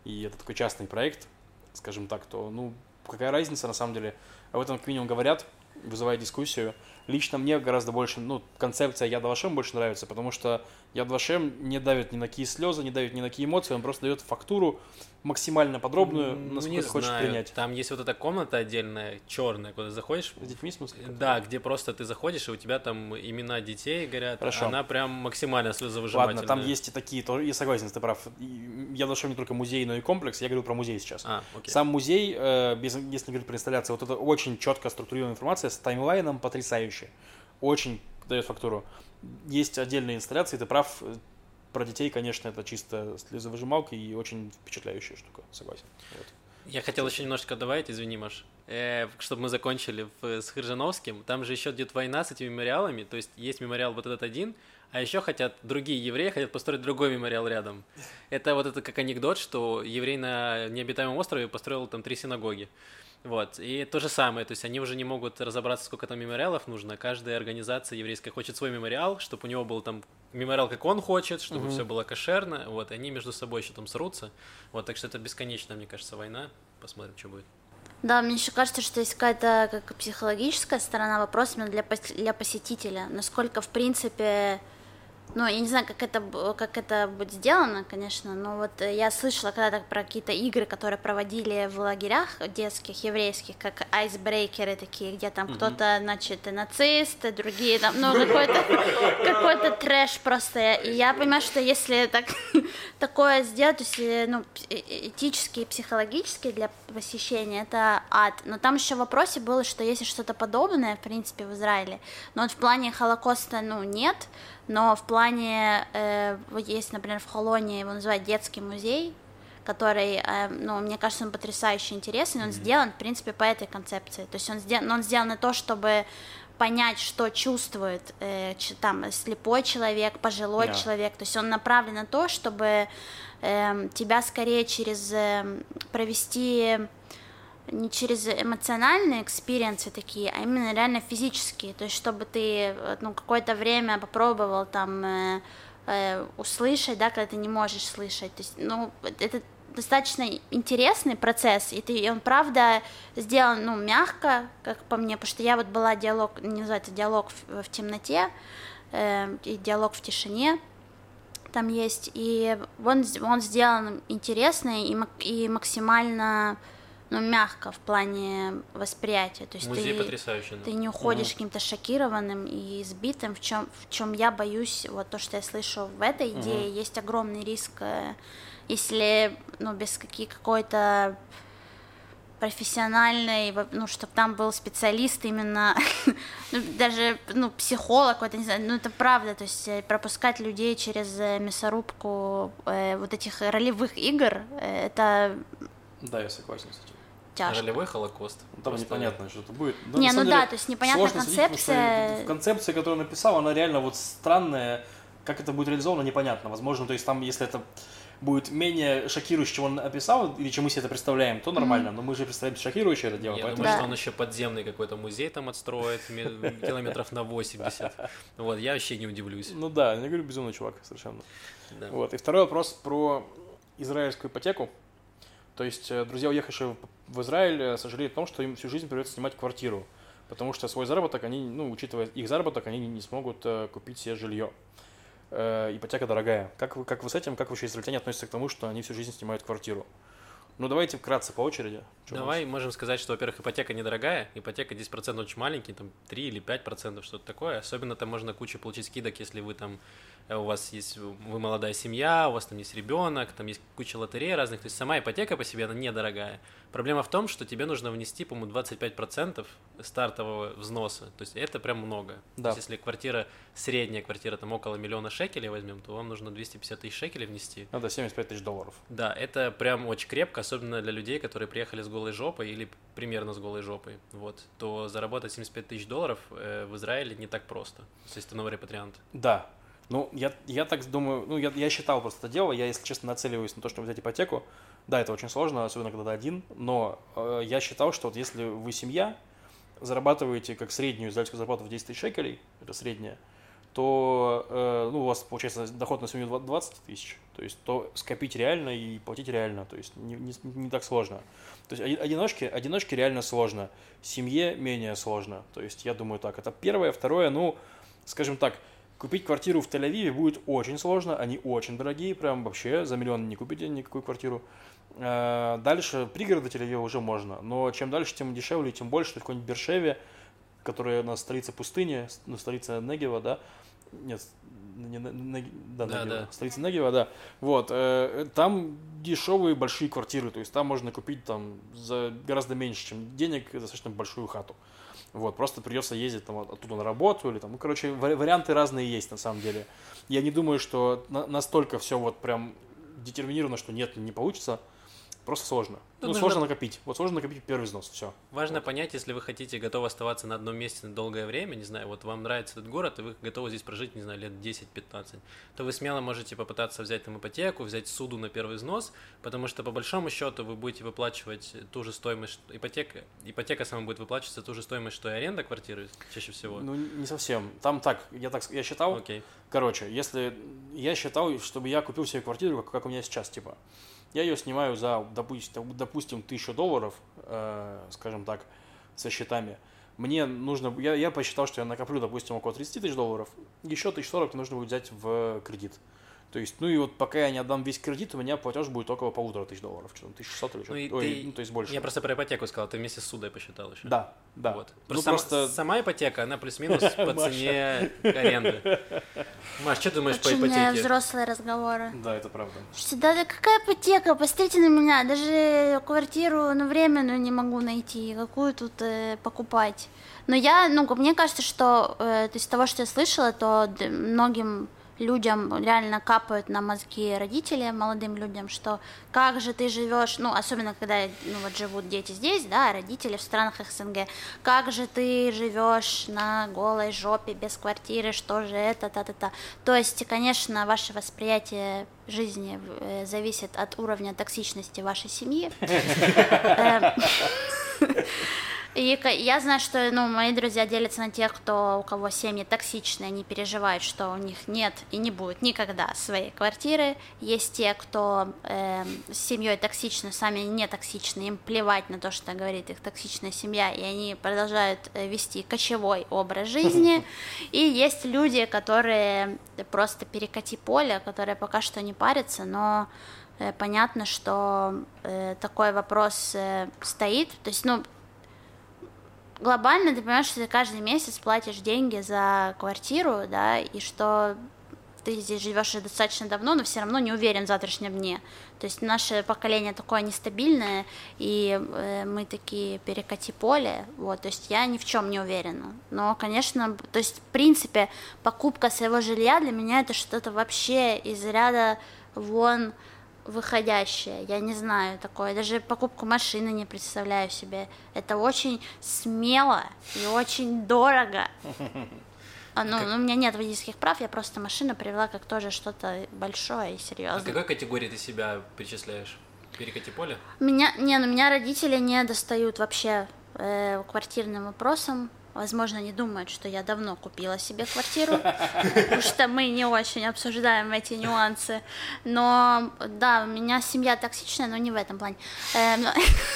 и это такой частный проект, скажем так, то, ну, какая разница, на самом деле, об этом как минимум говорят, вызывает дискуссию. Лично мне гораздо больше, ну, концепция Яд Вашем больше нравится, потому что Яд Вашем не давит ни на какие слезы, не давит ни на какие эмоции, он просто дает фактуру максимально подробную, ну, насколько не хочешь знаю. принять.
Там есть вот эта комната отдельная, черная, куда заходишь.
С детьми, в смысле?
Да, где просто ты заходишь, и у тебя там имена детей горят. Хорошо. Она прям максимально слезовыжимательная.
Ладно, там есть и такие тоже, я согласен, ты прав. Я нашел не только музей, но и комплекс, я говорю про музей сейчас. А, окей. Сам музей, э, без, если говорить про инсталляцию, вот это очень четко структурированная информация с таймлайном потрясающая. Очень дает фактуру. Есть отдельные инсталляции, ты прав, про детей, конечно, это чисто слезовыжималка и очень впечатляющая штука, согласен. Вот.
Я хотел еще немножко добавить, извини, Маш, э, чтобы мы закончили в, с Хржановским. Там же еще идет война с этими мемориалами, то есть есть мемориал вот этот один, а еще хотят другие евреи хотят построить другой мемориал рядом. Это вот это как анекдот, что еврей на необитаемом острове построил там три синагоги. Вот, и то же самое, то есть они уже не могут разобраться, сколько там мемориалов нужно. Каждая организация еврейская хочет свой мемориал, чтобы у него был там мемориал, как он хочет, чтобы угу. все было кошерно. Вот, и они между собой еще там срутся. Вот, так что это бесконечная, мне кажется, война. Посмотрим, что будет.
Да, мне еще кажется, что есть какая-то как психологическая сторона вопроса именно для, для посетителя. Насколько, в принципе, ну, я не знаю, как это, как это будет сделано, конечно, но вот я слышала когда-то про какие-то игры, которые проводили в лагерях детских, еврейских, как айсбрейкеры такие, где там mm-hmm. кто-то, значит, нацисты, другие там, ну, какой-то какой трэш просто. И я понимаю, что если так, такое сделать, то есть, э, ну, э, этически и психологически для посещения, это ад. Но там еще в вопросе было, что если что-то подобное, в принципе, в Израиле, но вот в плане Холокоста, ну, нет, но в плане, э, вот есть, например, в Холоне его называют детский музей, который, э, ну, мне кажется, он потрясающе интересный, он mm-hmm. сделан, в принципе, по этой концепции, то есть он сделан, он сделан на то, чтобы понять, что чувствует э, там слепой человек, пожилой yeah. человек, то есть он направлен на то, чтобы э, тебя скорее через э, провести не через эмоциональные experience ы такие, а именно реально физические, то есть чтобы ты ну, какое-то время попробовал там э, э, услышать, да, когда ты не можешь слышать, то есть, ну, это достаточно интересный процесс, и, ты, и он, правда, сделан, ну, мягко, как по мне, потому что я вот была диалог, не называется диалог в, в темноте, э, и диалог в тишине, там есть, и он, он сделан интересный и, и максимально ну, мягко в плане восприятия. То есть
Музей
ты,
потрясающий. да.
ты не уходишь каким-то шокированным и избитым, в чем, в чем я боюсь, вот то, что я слышу в этой идее, есть огромный риск, э, если, ну, без каких, какой-то профессиональной, ну, чтобы там был специалист именно, ну, даже, ну, психолог, какой-то, не знаю, ну, это правда, то есть э, пропускать людей через э, мясорубку э, вот этих ролевых игр, э, это
Да, я согласен с этим.
Тяжко.
Ролевой холокост.
Ну, Там
Просто-
непонятно, что это будет. Да,
Не,
на
ну
самом
да,
деле,
то есть непонятная
сложно судить, потому что
концепция.
которую он написал, она реально вот странная. Как это будет реализовано, непонятно. Возможно, то есть там, если это будет менее шокирующе, чем он описал, или чем мы себе это представляем, то нормально. Но мы же представляем шокирующее это дело,
Я
поэтому...
думаю,
Да.
что он еще подземный какой-то музей там отстроит, ме- километров на 80. Вот, я вообще не удивлюсь.
Ну да, я говорю, безумный чувак совершенно.
Да.
Вот. И второй вопрос про израильскую ипотеку. То есть э, друзья, уехавшие в- Израиль, э, сожалеют о том, что им всю жизнь придется снимать квартиру, потому что свой заработок, они, ну, учитывая их заработок, они не- смогут э, купить себе жилье. Ипотека дорогая. Как вы, как вы с этим, как вообще израильтяне относятся к тому, что они всю жизнь снимают квартиру? Ну, давайте вкратце по очереди. Нас?
Давай можем сказать, что, во-первых, ипотека недорогая, ипотека 10% очень маленький, там 3 или 5%, что-то такое. Особенно там можно кучу получить скидок, если вы там, у вас есть, вы молодая семья, у вас там есть ребенок, там есть куча лотерей разных. То есть сама ипотека по себе, она недорогая. Проблема в том, что тебе нужно внести, по-моему, 25% стартового взноса. То есть это прям много.
Да.
То есть если квартира, средняя квартира, там около миллиона шекелей возьмем, то вам нужно 250 тысяч шекелей внести.
Надо 75 тысяч долларов.
Да, это прям очень крепко, особенно для людей, которые приехали с голой жопой или примерно с голой жопой. Вот, то заработать 75 тысяч долларов э, в Израиле не так просто, если ты новый репатриант.
Да. Ну, я, я так думаю, ну, я, я считал просто это дело, я, если честно, нацеливаюсь на то, чтобы взять ипотеку. Да, это очень сложно, особенно когда ты один, но э, я считал, что вот если вы семья, зарабатываете как среднюю израильскую зарплату в 10 тысяч шекелей, это средняя, то э, ну, у вас получается доход на семью 20 тысяч, то есть то скопить реально и платить реально, то есть не, не, не так сложно. То есть оди- одиночке, одиночке реально сложно, семье менее сложно, то есть я думаю так, это первое, второе, ну, скажем так, купить квартиру в Тель-Авиве будет очень сложно, они очень дорогие, прям вообще за миллион не купите никакую квартиру. Э, Дальше пригороды Тель-Авива уже можно, но чем дальше, тем дешевле, тем больше, есть в какой-нибудь Бершеве, которая на столице пустыни, с- ну, столица Негева, да, нет, не, Не- да,
Да,
Негева,
да.
столица Негева, да, вот, э, там дешевые большие квартиры, то есть там можно купить там за гораздо меньше, чем денег, достаточно большую хату. Вот, просто придется ездить там от- оттуда на работу или там, ну, короче, вари- варианты разные есть на самом деле. Я не думаю, что на- настолько все вот прям детерминировано, что нет, не получится. Просто сложно.
Тут
ну,
нужно-
сложно накопить. Вот сложно накопить первый взнос, все.
Важно понять, если вы хотите, готовы оставаться на одном месте на долгое время, не знаю, вот вам нравится этот город, и вы готовы здесь прожить, не знаю, лет 10-15, то вы смело можете попытаться взять там ипотеку, взять суду на первый взнос, потому что по большому счету вы будете выплачивать ту же стоимость, ипотека, ипотека сама будет выплачиваться ту же стоимость, что и аренда квартиры чаще всего.
Ну, не совсем. Там так, я так, я считал,
Окей.
Короче, если я считал, чтобы я купил себе квартиру, как, как у меня сейчас, типа, я ее снимаю за, допустим, допустим тысячу долларов, э, скажем так, со счетами. Мне нужно, я, я посчитал, что я накоплю, допустим, около 30 тысяч долларов, еще 1040 мне нужно будет взять в кредит. То есть, ну и вот пока я не отдам весь кредит, у меня платеж будет около полутора тысяч долларов, что-то 1600 или что-то.
Ну и
Ой,
ты-
ну, то есть больше.
Я просто про ипотеку сказал, ты вместе с судой посчитал еще.
Да, да.
Вот.
Ну,
Просто,
просто...
сама, сама ипотека, она плюс-минус по цене аренды. Маш, что думаешь по
Очень э,
ипотеке?
взрослые разговоры.
Да, это правда.
Слушайте, да, да какая ипотека? Посмотрите на меня. Даже квартиру, ну, временную не могу найти. Какую тут э, покупать? Но я, ну, мне кажется, что э, то есть, из того, что я слышала, то многим людям реально капают на мозги родители, молодым людям, что как же ты живешь, ну, особенно когда, ну, вот живут дети здесь, да, родители в странах СНГ, как же ты живешь на голой жопе без квартиры, что же это, та-та-та. То есть, конечно, ваше восприятие жизни э, зависит от уровня токсичности вашей семьи. И я знаю, что ну, мои друзья делятся на тех, кто, у кого семьи токсичные, они переживают, что у них нет и не будет никогда своей квартиры. Есть те, кто эм, с семьей токсичны, сами не токсичны, им плевать на то, что говорит их токсичная семья, и они продолжают э, вести кочевой образ жизни. И есть люди, которые просто перекати поле, которые пока что не парятся, но э, понятно, что э, такой вопрос э, стоит. То есть, ну, глобально ты понимаешь, что ты каждый месяц платишь деньги за квартиру, да, и что ты здесь живешь уже достаточно давно, но все равно не уверен в завтрашнем дне. То есть наше поколение такое нестабильное, и э, мы такие перекати поле, вот, то есть я ни в чем не уверена. Но, конечно, то есть, в принципе, покупка своего жилья для меня это что-то вообще из ряда вон выходящее, я не знаю такое, даже покупку машины не представляю себе. Это очень смело и очень дорого. А, ну, ну, у меня нет водительских прав, я просто машину привела как тоже что-то большое и
А
серьезное.
к какой категории ты себя причисляешь? Перекати поле?
Меня, не, ну меня родители не достают вообще э, квартирным вопросам. Возможно, они думают, что я давно купила себе квартиру, потому что мы не очень обсуждаем эти нюансы. Но да, у меня семья токсичная, но не в этом плане. Э, но-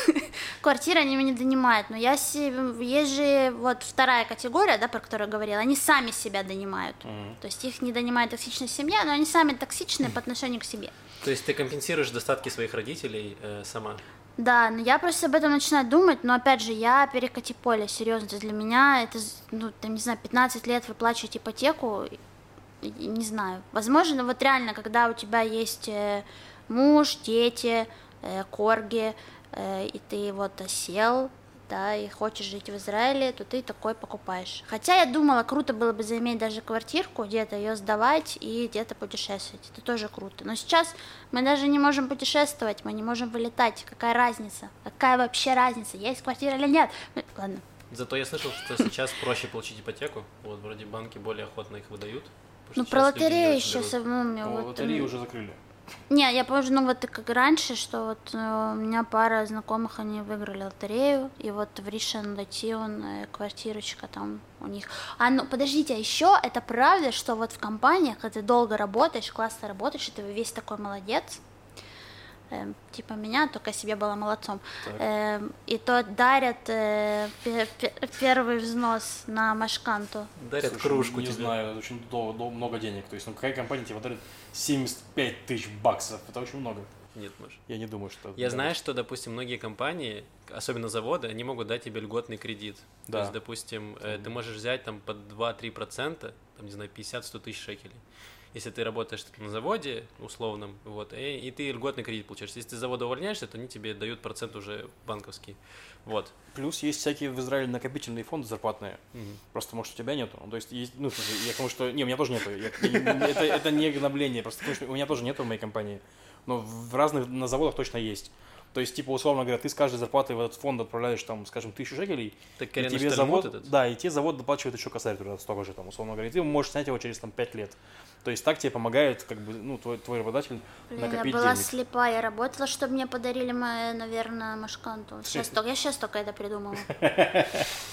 Квартиры они меня донимают, но я есть же вот вторая категория, да, про которую я говорила, они сами себя донимают. То есть их не донимает токсичная семья, но они сами токсичны по отношению к себе.
То есть ты компенсируешь достатки своих родителей э, сама?
Да, но я просто об этом начинаю думать, но опять же, я перекати поле, серьезно, для меня это, ну, там, не знаю, 15 лет выплачивать ипотеку, не знаю. Возможно, вот реально, когда у тебя есть э, муж, дети, э, корги, э, и ты вот осел, да, и хочешь жить в Израиле, то ты такой покупаешь. Хотя я думала, круто было бы заиметь даже квартирку, где-то ее сдавать и где-то путешествовать. Это тоже круто. Но сейчас мы даже не можем путешествовать, мы не можем вылетать. Какая разница? Какая вообще разница? Есть квартира или нет? Ну, Ладно.
Зато я слышал, что сейчас проще получить ипотеку. Вот вроде банки более охотно их выдают.
Ну, про лотерею
очень
сейчас,
берут.
у меня
Ну,
вот,
лотереи
м,
уже закрыли.
Не, я помню, ну вот как раньше, что вот э, у меня пара знакомых, они выиграли лотерею, и вот в Ришен Латион квартирочка там у них. А ну подождите, а еще это правда, что вот в компаниях, когда ты долго работаешь, классно работаешь, и ты весь такой молодец, эм, типа меня, только себе была молодцом, эм, и то дарят э, пе- пе- первый взнос на Машканту.
Дарят
Слушай,
кружку
Не
тебе.
знаю, это очень дол- дол- много денег. То есть, ну какая компания тебе дарит 75 тысяч баксов? Это очень много.
Нет, может.
Я не думаю, что...
Я знаю, что, допустим, многие компании, особенно заводы, они могут дать тебе льготный кредит. То
Да.
есть, допустим, э, ты можешь взять там под 2-3%, там, не знаю, 50-100 тысяч шекелей. Если ты работаешь на заводе условном, вот, и, и ты льготный кредит получаешь. Если ты с завода увольняешься, то они тебе дают процент уже банковский. Вот.
Плюс есть всякие в Израиле накопительные фонды зарплатные. Просто, может, у тебя нету. Ну, То есть, есть, ну, я потому что... Не, у меня тоже нету. Я- это, это не гнобление, просто потому что у меня тоже нету в моей компании. Но в разных на заводах точно есть. То есть, типа, условно говоря, ты с каждой зарплаты в этот фонд отправляешь, там, скажем, тысячу шекелей,
Так
и тебе завод,
этот?
да, и тебе завод доплачивает еще косарь туда столько же, там, условно говоря, и ты можешь снять его через там 5 лет. То есть так тебе помогает, как бы, ну, твой, твой работодатель
Блин, я
накопить
была
денег.
слепа, я работала, чтобы мне подарили, мои, наверное, Машканту. Сейчас только, я сейчас только это придумала.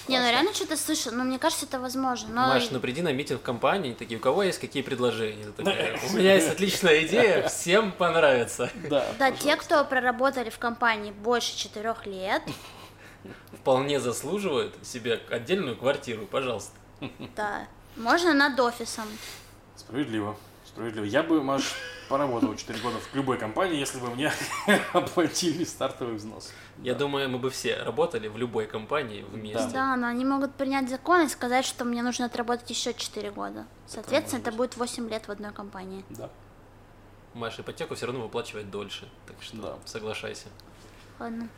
Не, ну реально что-то слышала, но мне кажется, это возможно. Но
Маш, ну приди на митинг в компании, такие, у кого есть какие предложения? У меня есть отличная идея, всем понравится.
Да,
Да, те, кто проработали в компании больше четырех лет,
Вполне заслуживают себе отдельную квартиру, пожалуйста.
да, можно над офисом.
Справедливо. Справедливо. Я бы, Маш, поработал 4 года в любой компании, если бы мне оплатили стартовый взнос.
Я думаю, мы бы все работали в любой компании вместе.
Да, но они могут принять закон и сказать, что мне нужно отработать еще 4 года. Соответственно, это будет 8 лет в одной компании.
Да.
Маша ипотеку все равно выплачивать дольше, так что
Да.
соглашайся.
Ладно.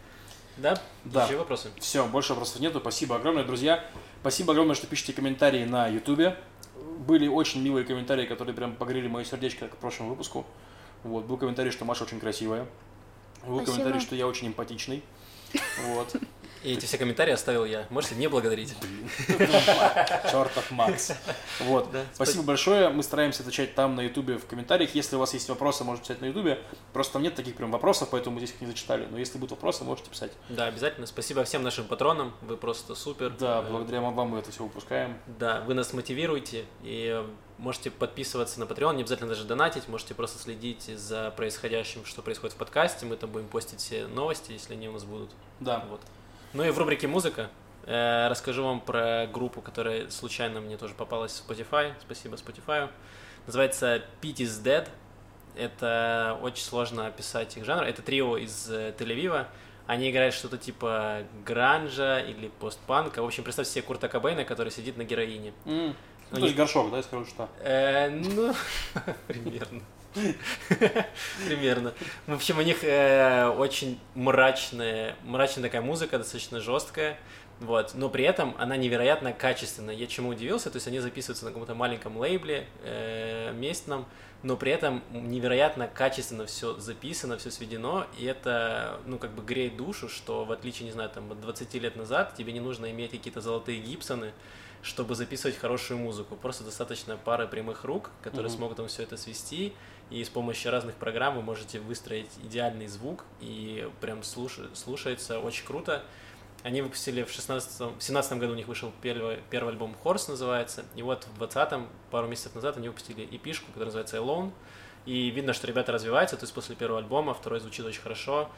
Да?
Да.
Еще вопросы?
Все, больше вопросов нету. Спасибо огромное, друзья. Спасибо огромное, что пишете комментарии на Ютубе. Были очень милые комментарии, которые прям погрели мое сердечко, как в прошлом выпуску. Вот, был комментарий, что Маша очень красивая. Был
Спасибо.
комментарий, что я очень эмпатичный. Вот.
И эти все комментарии оставил я. Можете не благодарить.
Чертов Макс. Вот.
Да,
Спасибо большое. Мы стараемся отвечать там на Ютубе в комментариях. Если у вас есть вопросы, можете писать на Ютубе. Просто там нет таких прям вопросов, поэтому мы здесь их не зачитали. Но если будут вопросы, можете писать.
Да, обязательно. Спасибо всем нашим патронам. Вы просто супер.
Да, благодаря вам мы это все выпускаем.
Да, вы нас мотивируете и э, можете подписываться на Patreon, не обязательно даже донатить, можете просто следить за происходящим, что происходит в подкасте, мы там будем постить все новости, если они у нас будут.
Да.
Вот. Ну и в рубрике «Музыка» э, расскажу вам про группу, которая случайно мне тоже попалась в Spotify, спасибо Spotify. Называется Pete is Dead. Это очень сложно описать их жанр. Это трио из э, Тель-Авива. Они играют что-то типа гранжа или постпанка. В общем, представьте себе Курта Кобейна, который сидит на героине.
М. Ну, то есть
них-
горшок, да, я скажу, что.
Э, ну, примерно. Примерно. В общем, у них э, очень мрачная, мрачная такая музыка, достаточно жесткая. Вот, но при этом она невероятно качественная. Я чему удивился, то есть они записываются на каком-то маленьком лейбле э, местном, но при этом невероятно качественно все записано, все сведено, и это, ну, как бы греет душу, что в отличие, не знаю, там, от 20 лет назад тебе не нужно иметь какие-то золотые гибсоны, чтобы записывать хорошую музыку. Просто достаточно пары прямых рук, которые
Мгм.
смогут вам все это свести, и с помощью разных программ вы можете выстроить идеальный звук, и прям слуш- слушается очень круто. Они выпустили в 16 в 17 году у них вышел первый, первый альбом Horse называется, и вот в 20 пару месяцев назад они выпустили эпишку, которая называется Alone, и видно, что ребята развиваются, то есть после первого альбома, второй звучит очень хорошо,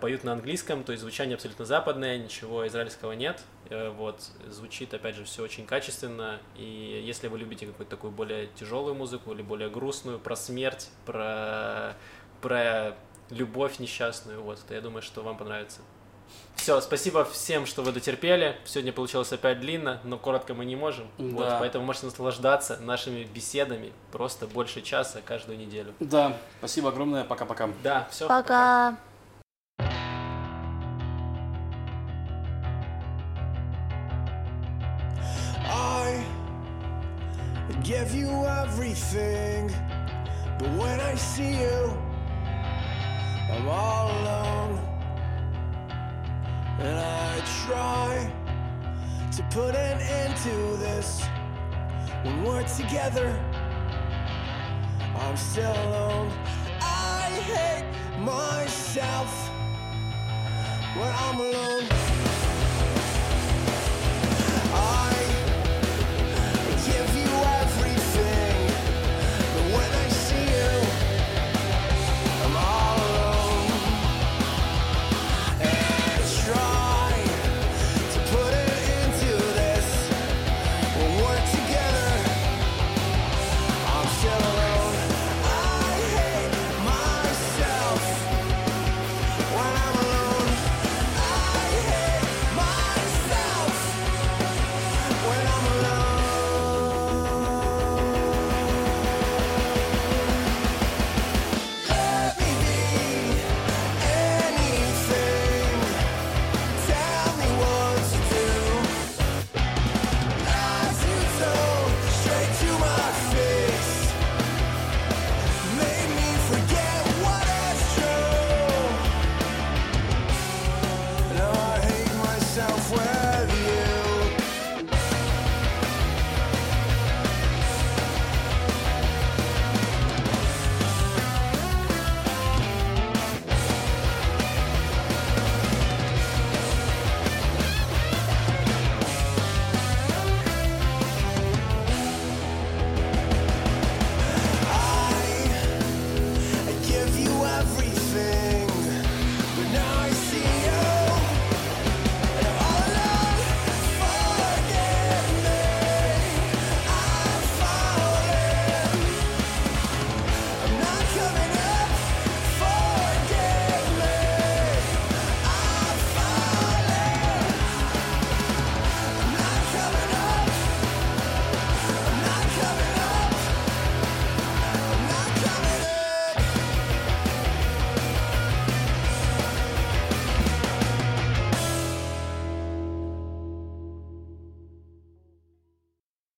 поют на английском, то есть звучание абсолютно западное, ничего израильского нет, Э, вот, звучит, опять же, все очень качественно, и если вы любите какую-то такую более тяжелую музыку или более грустную, про смерть, про, про любовь несчастную, вот, то я думаю, что вам понравится. Все, спасибо всем, что вы дотерпели. Сегодня получилось опять длинно, но коротко мы не можем. Вот,
Да.
поэтому можете наслаждаться нашими беседами просто больше часа каждую неделю.
Да, спасибо огромное, пока-пока.
Да, все.
Пока.
I give you everything, but when I see you, I'm all alone. And I try to put an end to this. When we're together, I'm still alone. I hate myself when I'm alone.